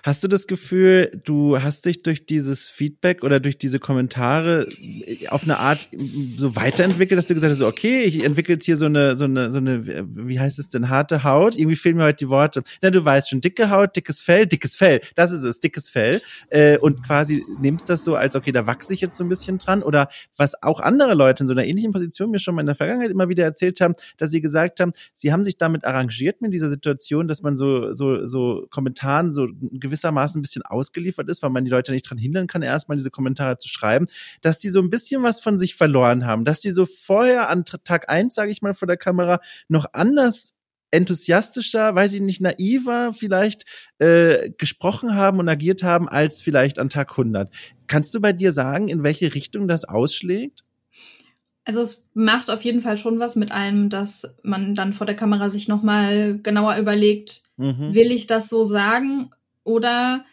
Hast du das Gefühl, du hast dich durch dieses Feedback oder durch diese Kommentare äh, auf eine Art so weiterentwickelt, dass du gesagt hast, okay, ich entwickle jetzt hier so eine, so eine, so eine, wie heißt es denn, harte Haut? Irgendwie fehlen mir heute die Worte. Na, du weißt schon, dicke Haut, dickes Fell, dickes Fell, das ist es, dickes Fell. Äh, und quasi nimmst das so als, okay, da wachse ich jetzt so ein bisschen dran. Oder was auch andere Leute in so einer ähnlichen Position mir schon mal in der Vergangenheit immer wieder erzählt haben, dass sie gesagt haben, sie haben sich damit arrangiert mit dieser Situation, dass man so, so, so Kommentaren so gewissermaßen ein bisschen ausgeliefert ist, weil man die Leute nicht dran hindern kann, erstmal diese Kommentare zu schreiben, dass die so ein bisschen was von sich verloren haben, dass die so vorher an Tag eins, sage ich mal, vor der Kamera noch anders enthusiastischer, weiß ich nicht, naiver vielleicht äh, gesprochen haben und agiert haben als vielleicht an Tag 100. Kannst du bei dir sagen, in welche Richtung das ausschlägt? Also es macht auf jeden Fall schon was mit einem, dass man dann vor der Kamera sich noch mal genauer überlegt, mhm. will ich das so sagen oder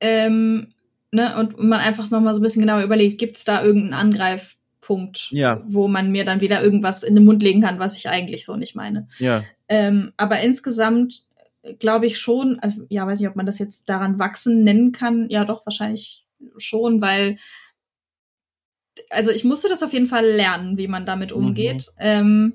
ähm, ne und man einfach noch mal so ein bisschen genauer überlegt, gibt es da irgendeinen Angreifpunkt, ja. wo man mir dann wieder irgendwas in den Mund legen kann, was ich eigentlich so nicht meine. Ja. Ähm, aber insgesamt glaube ich schon, also ja, weiß nicht, ob man das jetzt daran wachsen nennen kann. Ja, doch wahrscheinlich schon, weil also ich musste das auf jeden Fall lernen, wie man damit umgeht. Mhm. Ähm,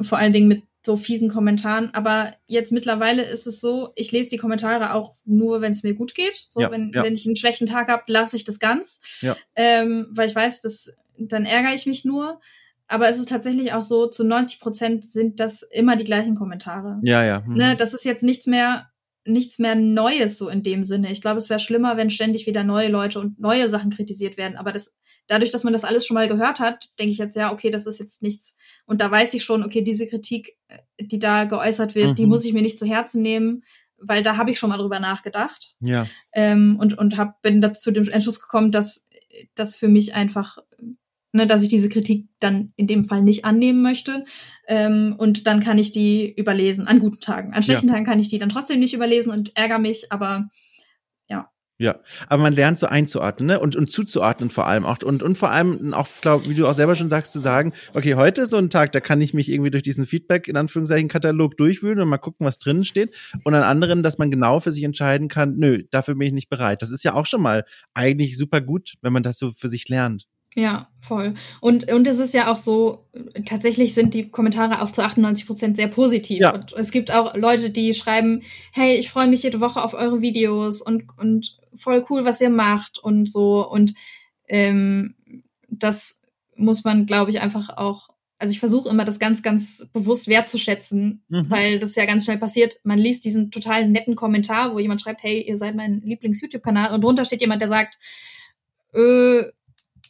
vor allen Dingen mit so fiesen Kommentaren. Aber jetzt mittlerweile ist es so, ich lese die Kommentare auch nur, wenn es mir gut geht. So, ja, wenn, ja. wenn ich einen schlechten Tag habe, lasse ich das ganz. Ja. Ähm, weil ich weiß, dass dann ärgere ich mich nur. Aber es ist tatsächlich auch so, zu 90 Prozent sind das immer die gleichen Kommentare. Ja, ja. Mhm. Ne, das ist jetzt nichts mehr, nichts mehr Neues so in dem Sinne. Ich glaube, es wäre schlimmer, wenn ständig wieder neue Leute und neue Sachen kritisiert werden. Aber das dadurch, dass man das alles schon mal gehört hat, denke ich jetzt, ja, okay, das ist jetzt nichts. Und da weiß ich schon, okay, diese Kritik, äh, die da geäußert wird, mhm. die muss ich mir nicht zu Herzen nehmen, weil da habe ich schon mal drüber nachgedacht. Ja. Ähm, und und hab, bin dazu zu dem Entschluss gekommen, dass das für mich einfach ne, dass ich diese Kritik dann in dem Fall nicht annehmen möchte. Ähm, und dann kann ich die überlesen an guten Tagen. An schlechten ja. Tagen kann ich die dann trotzdem nicht überlesen und ärgere mich, aber ja, aber man lernt so einzuordnen ne? und, und zuzuordnen vor allem auch. Und, und vor allem auch, glaub, wie du auch selber schon sagst, zu sagen, okay, heute ist so ein Tag, da kann ich mich irgendwie durch diesen Feedback in Anführungszeichen Katalog durchwühlen und mal gucken, was drinnen steht. Und an anderen, dass man genau für sich entscheiden kann, nö, dafür bin ich nicht bereit. Das ist ja auch schon mal eigentlich super gut, wenn man das so für sich lernt. Ja, voll. Und, und es ist ja auch so, tatsächlich sind die Kommentare auch zu 98 Prozent sehr positiv. Ja. Und es gibt auch Leute, die schreiben, hey, ich freue mich jede Woche auf eure Videos und, und voll cool, was ihr macht und so. Und ähm, das muss man, glaube ich, einfach auch, also ich versuche immer, das ganz, ganz bewusst wertzuschätzen, mhm. weil das ja ganz schnell passiert. Man liest diesen total netten Kommentar, wo jemand schreibt, hey, ihr seid mein Lieblings-YouTube-Kanal und drunter steht jemand, der sagt, äh,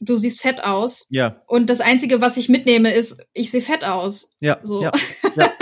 du siehst fett aus. Ja. Und das Einzige, was ich mitnehme, ist, ich sehe fett aus. Ja. So. Ja. ja.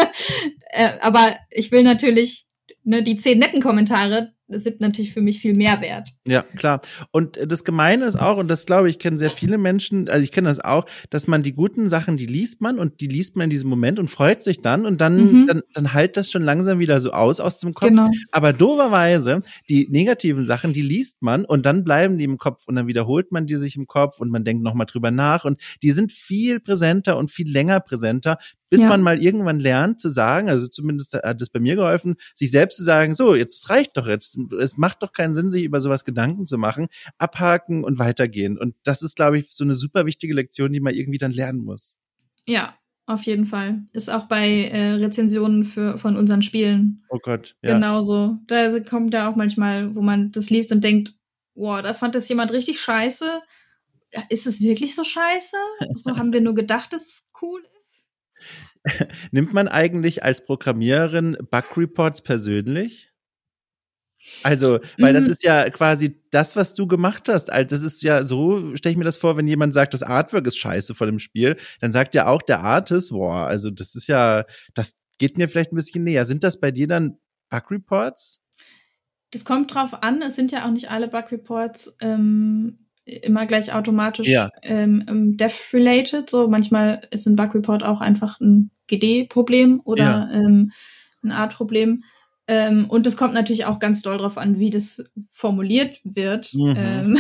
äh, aber ich will natürlich, ne, die zehn netten Kommentare, sind natürlich für mich viel mehr wert. Ja, klar. Und das Gemeine ist auch, und das glaube ich, kennen sehr viele Menschen, also ich kenne das auch, dass man die guten Sachen, die liest man und die liest man in diesem Moment und freut sich dann und dann, mhm. dann, dann halt das schon langsam wieder so aus aus dem Kopf. Genau. Aber doverweise, die negativen Sachen, die liest man und dann bleiben die im Kopf und dann wiederholt man die sich im Kopf und man denkt nochmal drüber nach und die sind viel präsenter und viel länger präsenter, bis ja. man mal irgendwann lernt zu sagen, also zumindest hat es bei mir geholfen, sich selbst zu sagen, so, jetzt reicht doch jetzt. Es macht doch keinen Sinn, sich über sowas Gedanken zu machen, abhaken und weitergehen. Und das ist, glaube ich, so eine super wichtige Lektion, die man irgendwie dann lernen muss. Ja, auf jeden Fall. Ist auch bei äh, Rezensionen für, von unseren Spielen. Oh Gott, ja. Genauso. Da kommt ja auch manchmal, wo man das liest und denkt, wow, da fand das jemand richtig scheiße. Ist es wirklich so scheiße? So haben wir nur gedacht, dass es cool ist. Nimmt man eigentlich als Programmiererin Bug Reports persönlich? Also, weil das mhm. ist ja quasi das, was du gemacht hast. Also, das ist ja so, stelle ich mir das vor, wenn jemand sagt, das Artwork ist scheiße von dem Spiel, dann sagt ja auch der Artist, boah, also das ist ja, das geht mir vielleicht ein bisschen näher. Sind das bei dir dann Bug Reports? Das kommt drauf an. Es sind ja auch nicht alle Bug Reports ähm, immer gleich automatisch ja. ähm, Dev-related. So manchmal ist ein Bug-Report auch einfach ein GD-Problem oder ja. ähm, ein Art-Problem. Ähm, und es kommt natürlich auch ganz doll drauf an, wie das formuliert wird, mhm. ähm,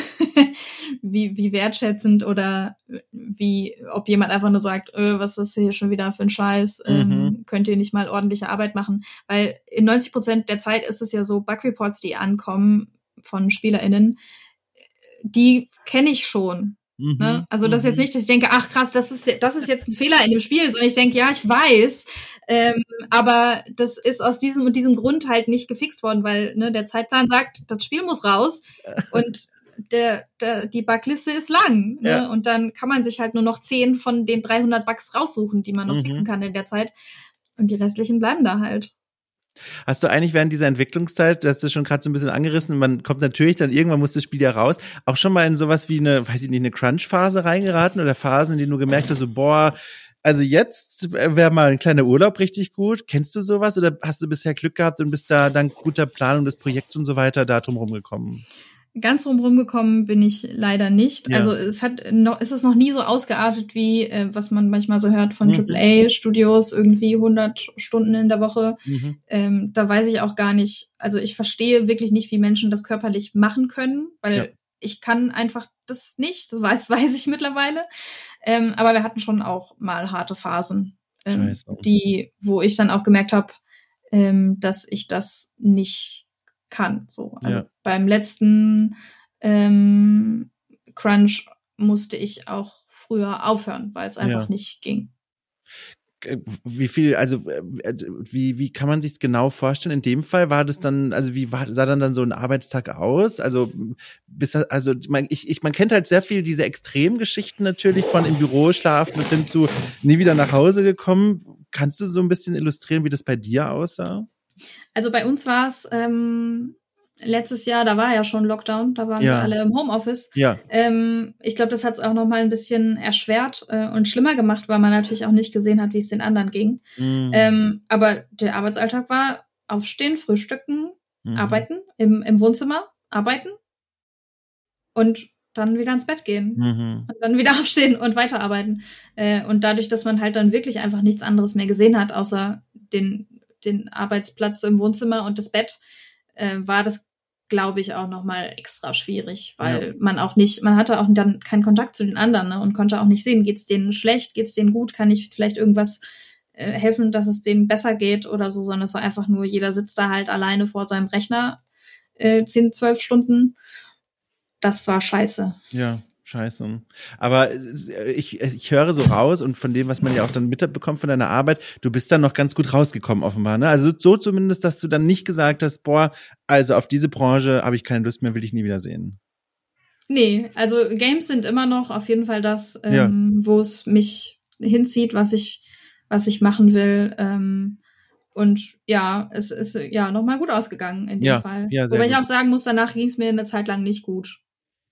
wie, wie wertschätzend oder wie, ob jemand einfach nur sagt, öh, was ist hier schon wieder für ein Scheiß, ähm, mhm. ähm, könnt ihr nicht mal ordentliche Arbeit machen. Weil in 90 Prozent der Zeit ist es ja so, Bug-Reports, die ankommen von SpielerInnen, die kenne ich schon. Mhm, ne? Also das ist jetzt mhm. nicht, dass ich denke, ach krass, das ist, das ist jetzt ein Fehler in dem Spiel, sondern ich denke, ja, ich weiß, ähm, aber das ist aus diesem und diesem Grund halt nicht gefixt worden, weil ne, der Zeitplan sagt, das Spiel muss raus und der, der, die Bugliste ist lang. Ne? Ja. Und dann kann man sich halt nur noch zehn von den 300 Bugs raussuchen, die man noch mhm. fixen kann in der Zeit. Und die restlichen bleiben da halt. Hast du eigentlich während dieser Entwicklungszeit, du hast das schon gerade so ein bisschen angerissen, man kommt natürlich dann irgendwann muss das Spiel ja raus, auch schon mal in sowas wie eine, weiß ich nicht, eine Crunch-Phase reingeraten oder Phasen, in denen du gemerkt hast, so, boah, also jetzt wäre mal ein kleiner Urlaub richtig gut. Kennst du sowas oder hast du bisher Glück gehabt und bist da dank guter Planung des Projekts und so weiter da drum rumgekommen? Ganz drumherum gekommen bin ich leider nicht. Ja. Also es hat noch, ist es noch nie so ausgeartet wie äh, was man manchmal so hört von mhm. AAA-Studios, irgendwie 100 Stunden in der Woche. Mhm. Ähm, da weiß ich auch gar nicht. Also ich verstehe wirklich nicht, wie Menschen das körperlich machen können, weil ja. ich kann einfach das nicht. Das weiß, weiß ich mittlerweile. Ähm, aber wir hatten schon auch mal harte Phasen, ähm, die, wo ich dann auch gemerkt habe, ähm, dass ich das nicht kann. So. Also ja. Beim letzten ähm, Crunch musste ich auch früher aufhören, weil es einfach ja. nicht ging. Äh, wie viel, also äh, äh, wie, wie kann man sich genau vorstellen? In dem Fall war das dann, also wie war, sah dann dann so ein Arbeitstag aus? Also bis also man, ich, ich, man kennt halt sehr viel diese Extremgeschichten natürlich von im Büro schlafen bis hin zu nie wieder nach Hause gekommen. Kannst du so ein bisschen illustrieren, wie das bei dir aussah? Also bei uns war es ähm, letztes Jahr, da war ja schon Lockdown, da waren ja. wir alle im Homeoffice. Ja. Ähm, ich glaube, das hat es auch noch mal ein bisschen erschwert äh, und schlimmer gemacht, weil man natürlich auch nicht gesehen hat, wie es den anderen ging. Mhm. Ähm, aber der Arbeitsalltag war aufstehen, frühstücken, mhm. arbeiten, im, im Wohnzimmer arbeiten und dann wieder ins Bett gehen mhm. und dann wieder aufstehen und weiterarbeiten. Äh, und dadurch, dass man halt dann wirklich einfach nichts anderes mehr gesehen hat, außer den den Arbeitsplatz im Wohnzimmer und das Bett, äh, war das, glaube ich, auch nochmal extra schwierig, weil ja. man auch nicht, man hatte auch dann keinen Kontakt zu den anderen ne, und konnte auch nicht sehen, geht's denen schlecht, geht's denen gut, kann ich vielleicht irgendwas äh, helfen, dass es denen besser geht oder so, sondern es war einfach nur, jeder sitzt da halt alleine vor seinem Rechner äh, 10, 12 Stunden. Das war scheiße. Ja. Scheiße. Aber äh, ich, ich höre so raus und von dem, was man ja auch dann mitbekommt von deiner Arbeit, du bist dann noch ganz gut rausgekommen offenbar. Ne? Also so zumindest, dass du dann nicht gesagt hast, boah, also auf diese Branche habe ich keine Lust mehr, will ich nie wieder sehen. Nee, also Games sind immer noch auf jeden Fall das, ähm, ja. wo es mich hinzieht, was ich, was ich machen will. Ähm, und ja, es ist ja nochmal gut ausgegangen in dem ja, Fall. Ja, Wobei gut. ich auch sagen muss, danach ging es mir eine Zeit lang nicht gut.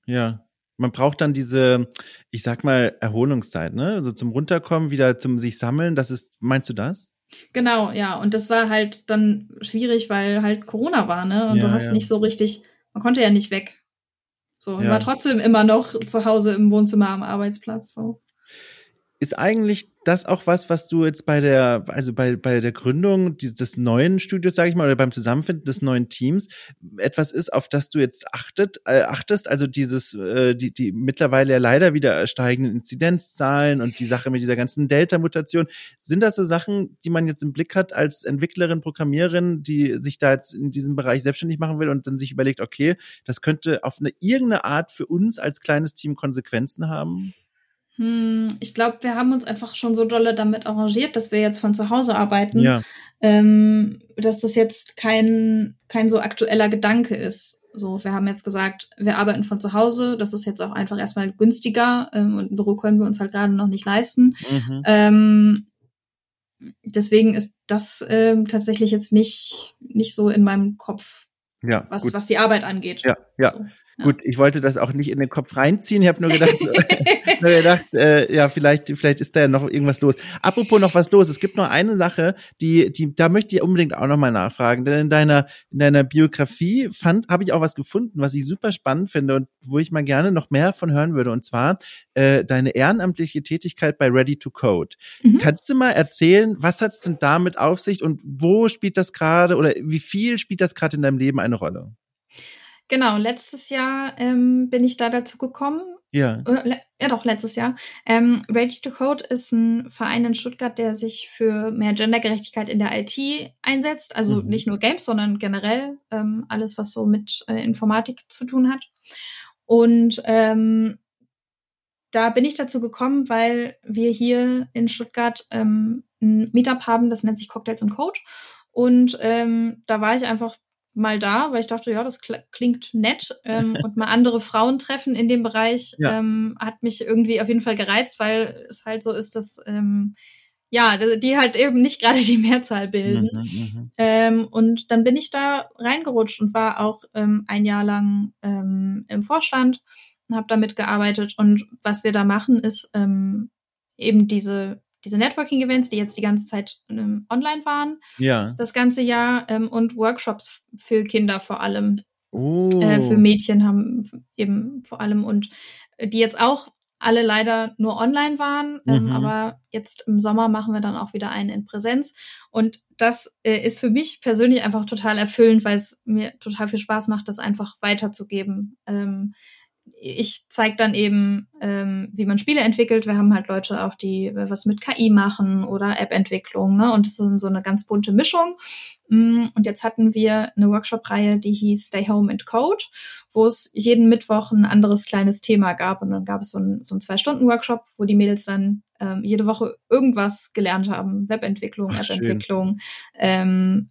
Ja, man braucht dann diese, ich sag mal, Erholungszeit, ne? Also zum Runterkommen, wieder zum sich sammeln. Das ist, meinst du das? Genau, ja. Und das war halt dann schwierig, weil halt Corona war, ne? Und ja, du hast ja. nicht so richtig, man konnte ja nicht weg. So, ja. war trotzdem immer noch zu Hause im Wohnzimmer am Arbeitsplatz. So. Ist eigentlich das auch was, was du jetzt bei der, also bei, bei der Gründung des neuen Studios, sage ich mal, oder beim Zusammenfinden des neuen Teams etwas ist, auf das du jetzt achtet, äh, achtest? Also dieses, äh, die, die mittlerweile ja leider wieder steigenden Inzidenzzahlen und die Sache mit dieser ganzen Delta-Mutation. Sind das so Sachen, die man jetzt im Blick hat als Entwicklerin, Programmiererin, die sich da jetzt in diesem Bereich selbstständig machen will und dann sich überlegt, okay, das könnte auf eine irgendeine Art für uns als kleines Team Konsequenzen haben? Hm, ich glaube, wir haben uns einfach schon so dolle damit arrangiert, dass wir jetzt von zu Hause arbeiten, ja. ähm, dass das jetzt kein, kein so aktueller Gedanke ist. So, wir haben jetzt gesagt, wir arbeiten von zu Hause, das ist jetzt auch einfach erstmal günstiger ähm, und ein Büro können wir uns halt gerade noch nicht leisten. Mhm. Ähm, deswegen ist das ähm, tatsächlich jetzt nicht, nicht so in meinem Kopf, ja, was, was die Arbeit angeht. Ja, ja. So. Gut, ich wollte das auch nicht in den Kopf reinziehen. Ich habe nur gedacht, nur gedacht äh, ja, vielleicht, vielleicht ist da ja noch irgendwas los. Apropos noch was los. Es gibt noch eine Sache, die, die, da möchte ich unbedingt auch noch mal nachfragen. Denn in deiner, in deiner Biografie fand, habe ich auch was gefunden, was ich super spannend finde und wo ich mal gerne noch mehr von hören würde. Und zwar äh, deine ehrenamtliche Tätigkeit bei Ready to Code. Mhm. Kannst du mal erzählen, was hat es denn damit auf sich und wo spielt das gerade oder wie viel spielt das gerade in deinem Leben eine Rolle? Genau, letztes Jahr ähm, bin ich da dazu gekommen. Ja. Ja, doch, letztes Jahr. Ähm, Ready to Code ist ein Verein in Stuttgart, der sich für mehr Gendergerechtigkeit in der IT einsetzt. Also mhm. nicht nur Games, sondern generell ähm, alles, was so mit äh, Informatik zu tun hat. Und ähm, da bin ich dazu gekommen, weil wir hier in Stuttgart ähm, ein Meetup haben, das nennt sich Cocktails und Code. Und ähm, da war ich einfach mal da, weil ich dachte, ja, das klingt nett. Ähm, und mal andere Frauen treffen in dem Bereich ja. ähm, hat mich irgendwie auf jeden Fall gereizt, weil es halt so ist, dass ähm, ja, die halt eben nicht gerade die Mehrzahl bilden. Mhm, mhm, ähm, und dann bin ich da reingerutscht und war auch ähm, ein Jahr lang ähm, im Vorstand und habe da mitgearbeitet. Und was wir da machen, ist ähm, eben diese diese Networking-Events, die jetzt die ganze Zeit ähm, online waren, ja. das ganze Jahr ähm, und Workshops für Kinder vor allem, oh. äh, für Mädchen haben eben vor allem und äh, die jetzt auch alle leider nur online waren, ähm, mhm. aber jetzt im Sommer machen wir dann auch wieder einen in Präsenz und das äh, ist für mich persönlich einfach total erfüllend, weil es mir total viel Spaß macht, das einfach weiterzugeben. Ähm, ich zeige dann eben, ähm, wie man Spiele entwickelt. Wir haben halt Leute auch, die was mit KI machen oder App-Entwicklung, ne? Und das ist so eine ganz bunte Mischung. Mm, und jetzt hatten wir eine Workshop-Reihe, die hieß Stay Home and Code, wo es jeden Mittwoch ein anderes kleines Thema gab. Und dann gab es so einen so Zwei-Stunden-Workshop, wo die Mädels dann ähm, jede Woche irgendwas gelernt haben. Webentwicklung, App-Entwicklung, ähm,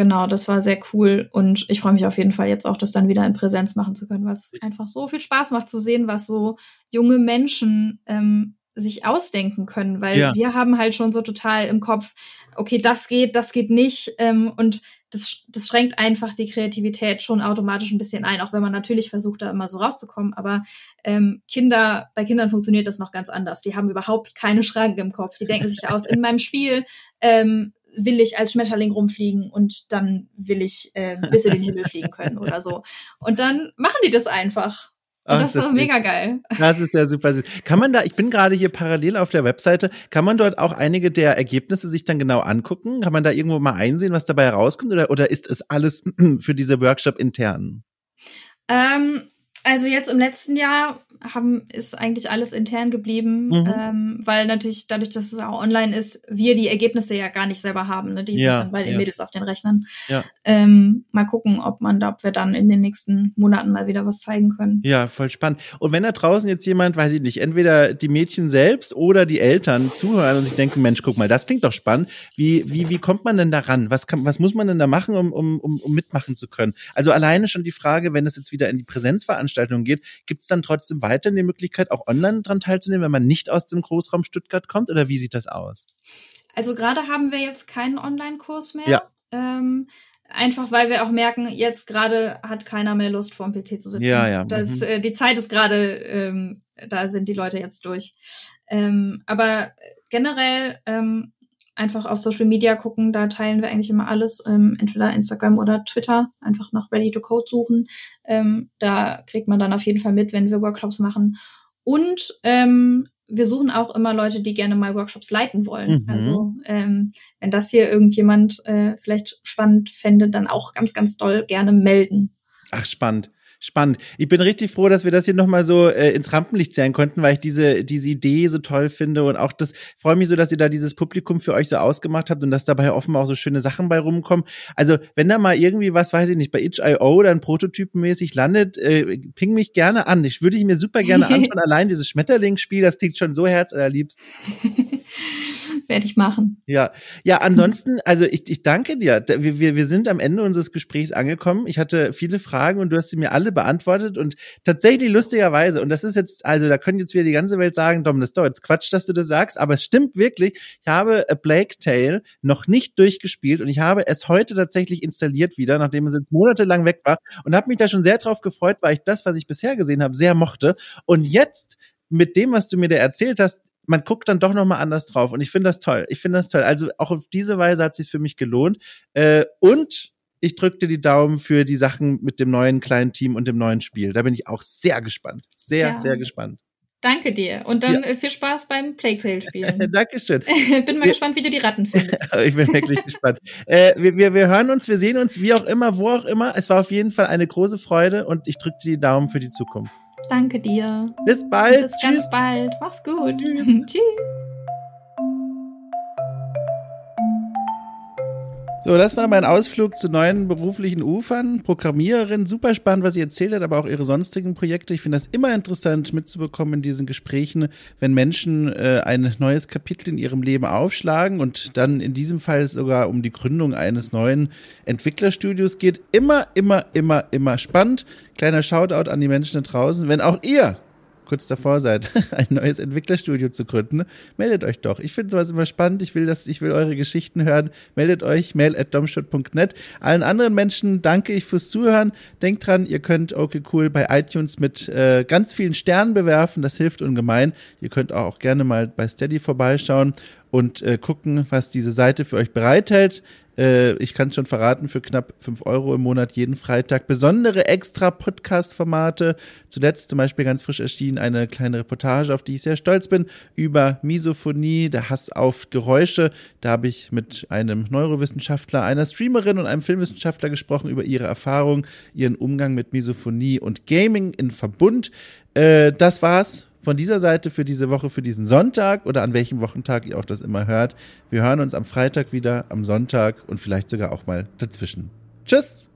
Genau, das war sehr cool und ich freue mich auf jeden Fall jetzt auch, das dann wieder in Präsenz machen zu können, was einfach so viel Spaß macht zu sehen, was so junge Menschen ähm, sich ausdenken können, weil ja. wir haben halt schon so total im Kopf, okay, das geht, das geht nicht ähm, und das, das schränkt einfach die Kreativität schon automatisch ein bisschen ein, auch wenn man natürlich versucht, da immer so rauszukommen. Aber ähm, Kinder, bei Kindern funktioniert das noch ganz anders. Die haben überhaupt keine Schranken im Kopf. Die denken sich aus, in meinem Spiel ähm, will ich als Schmetterling rumfliegen und dann will ich äh, bis in den Himmel fliegen können oder so. Und dann machen die das einfach. Und Ach, das ist mega geil. Das ist ja super süß. Kann man da, ich bin gerade hier parallel auf der Webseite, kann man dort auch einige der Ergebnisse sich dann genau angucken? Kann man da irgendwo mal einsehen, was dabei herauskommt? Oder, oder ist es alles für diese Workshop intern? Ähm, also jetzt im letzten Jahr haben, ist eigentlich alles intern geblieben, mhm. ähm, weil natürlich dadurch, dass es auch online ist, wir die Ergebnisse ja gar nicht selber haben. Ne? Die ja, sind dann bei den ja. Mädels auf den Rechnern. Ja. Ähm, mal gucken, ob man da, ob wir dann in den nächsten Monaten mal wieder was zeigen können. Ja, voll spannend. Und wenn da draußen jetzt jemand, weiß ich nicht, entweder die Mädchen selbst oder die Eltern zuhören und sich denken, Mensch, guck mal, das klingt doch spannend. Wie, wie, wie kommt man denn da ran? Was kann, was muss man denn da machen, um, um, um, um mitmachen zu können? Also alleine schon die Frage, wenn es jetzt wieder in die Präsenzveranstaltung geht, gibt es dann trotzdem weiterhin die Möglichkeit, auch online dran teilzunehmen, wenn man nicht aus dem Großraum Stuttgart kommt? Oder wie sieht das aus? Also gerade haben wir jetzt keinen Online-Kurs mehr. Ja. Ähm, einfach weil wir auch merken, jetzt gerade hat keiner mehr Lust, vor dem PC zu sitzen. Ja, ja. Das, mhm. äh, die Zeit ist gerade, ähm, da sind die Leute jetzt durch. Ähm, aber generell ähm, einfach auf Social Media gucken, da teilen wir eigentlich immer alles, ähm, entweder Instagram oder Twitter, einfach nach Ready to Code suchen. Ähm, da kriegt man dann auf jeden Fall mit, wenn wir Workshops machen. Und ähm, wir suchen auch immer Leute, die gerne mal Workshops leiten wollen. Mhm. Also ähm, wenn das hier irgendjemand äh, vielleicht spannend fände, dann auch ganz, ganz doll gerne melden. Ach, spannend spannend. Ich bin richtig froh, dass wir das hier nochmal so äh, ins Rampenlicht zählen konnten, weil ich diese, diese Idee so toll finde und auch das freue mich so, dass ihr da dieses Publikum für euch so ausgemacht habt und dass dabei offenbar auch so schöne Sachen bei rumkommen. Also, wenn da mal irgendwie was, weiß ich nicht, bei itch.io dann prototypenmäßig landet, äh, ping mich gerne an. Ich würde ich mir super gerne anschauen. Allein dieses Schmetterlingsspiel, das klingt schon so herzallerliebst. Werde ich machen. Ja, ja, ansonsten, also ich, ich danke dir. Wir, wir, wir sind am Ende unseres Gesprächs angekommen. Ich hatte viele Fragen und du hast sie mir alle beantwortet und tatsächlich lustigerweise, und das ist jetzt, also da können jetzt wieder die ganze Welt sagen, Dom, das ist doch jetzt Quatsch, dass du das sagst, aber es stimmt wirklich. Ich habe A Plague Tale noch nicht durchgespielt und ich habe es heute tatsächlich installiert wieder, nachdem es jetzt monatelang weg war und habe mich da schon sehr drauf gefreut, weil ich das, was ich bisher gesehen habe, sehr mochte. Und jetzt mit dem, was du mir da erzählt hast, man guckt dann doch noch mal anders drauf und ich finde das toll. Ich finde das toll. Also auch auf diese Weise hat es sich für mich gelohnt. Äh, und ich drückte die Daumen für die Sachen mit dem neuen kleinen Team und dem neuen Spiel. Da bin ich auch sehr gespannt. Sehr, ja. sehr gespannt. Danke dir. Und dann ja. Äh, viel Spaß beim Playtale spielen. Dankeschön. bin mal wir, gespannt, wie du die Ratten findest. ich bin wirklich gespannt. Äh, wir, wir, wir hören uns, wir sehen uns, wie auch immer, wo auch immer. Es war auf jeden Fall eine große Freude und ich drücke die Daumen für die Zukunft. Danke dir. Bis bald. Bis Tschüss. ganz bald. Mach's gut. Tschüss. Tschüss. So, das war mein Ausflug zu neuen beruflichen Ufern. Programmiererin, super spannend, was sie erzählt hat, aber auch ihre sonstigen Projekte. Ich finde das immer interessant mitzubekommen in diesen Gesprächen, wenn Menschen äh, ein neues Kapitel in ihrem Leben aufschlagen und dann in diesem Fall sogar um die Gründung eines neuen Entwicklerstudios geht. Immer, immer, immer, immer spannend. Kleiner Shoutout an die Menschen da draußen. Wenn auch ihr kurz davor seid, ein neues Entwicklerstudio zu gründen, meldet euch doch. Ich finde sowas immer spannend. Ich will das, ich will eure Geschichten hören. Meldet euch, mail at domshot.net. Allen anderen Menschen danke ich fürs Zuhören. Denkt dran, ihr könnt okay cool bei iTunes mit äh, ganz vielen Sternen bewerfen. Das hilft ungemein. Ihr könnt auch gerne mal bei Steady vorbeischauen und äh, gucken, was diese Seite für euch bereithält. Äh, ich kann schon verraten, für knapp fünf Euro im Monat jeden Freitag besondere extra Podcast-Formate. Zuletzt zum Beispiel ganz frisch erschienen eine kleine Reportage, auf die ich sehr stolz bin, über Misophonie, der Hass auf Geräusche. Da habe ich mit einem Neurowissenschaftler, einer Streamerin und einem Filmwissenschaftler gesprochen über ihre Erfahrung, ihren Umgang mit Misophonie und Gaming in Verbund. Äh, das war's von dieser Seite für diese Woche, für diesen Sonntag oder an welchem Wochentag ihr auch das immer hört. Wir hören uns am Freitag wieder, am Sonntag und vielleicht sogar auch mal dazwischen. Tschüss!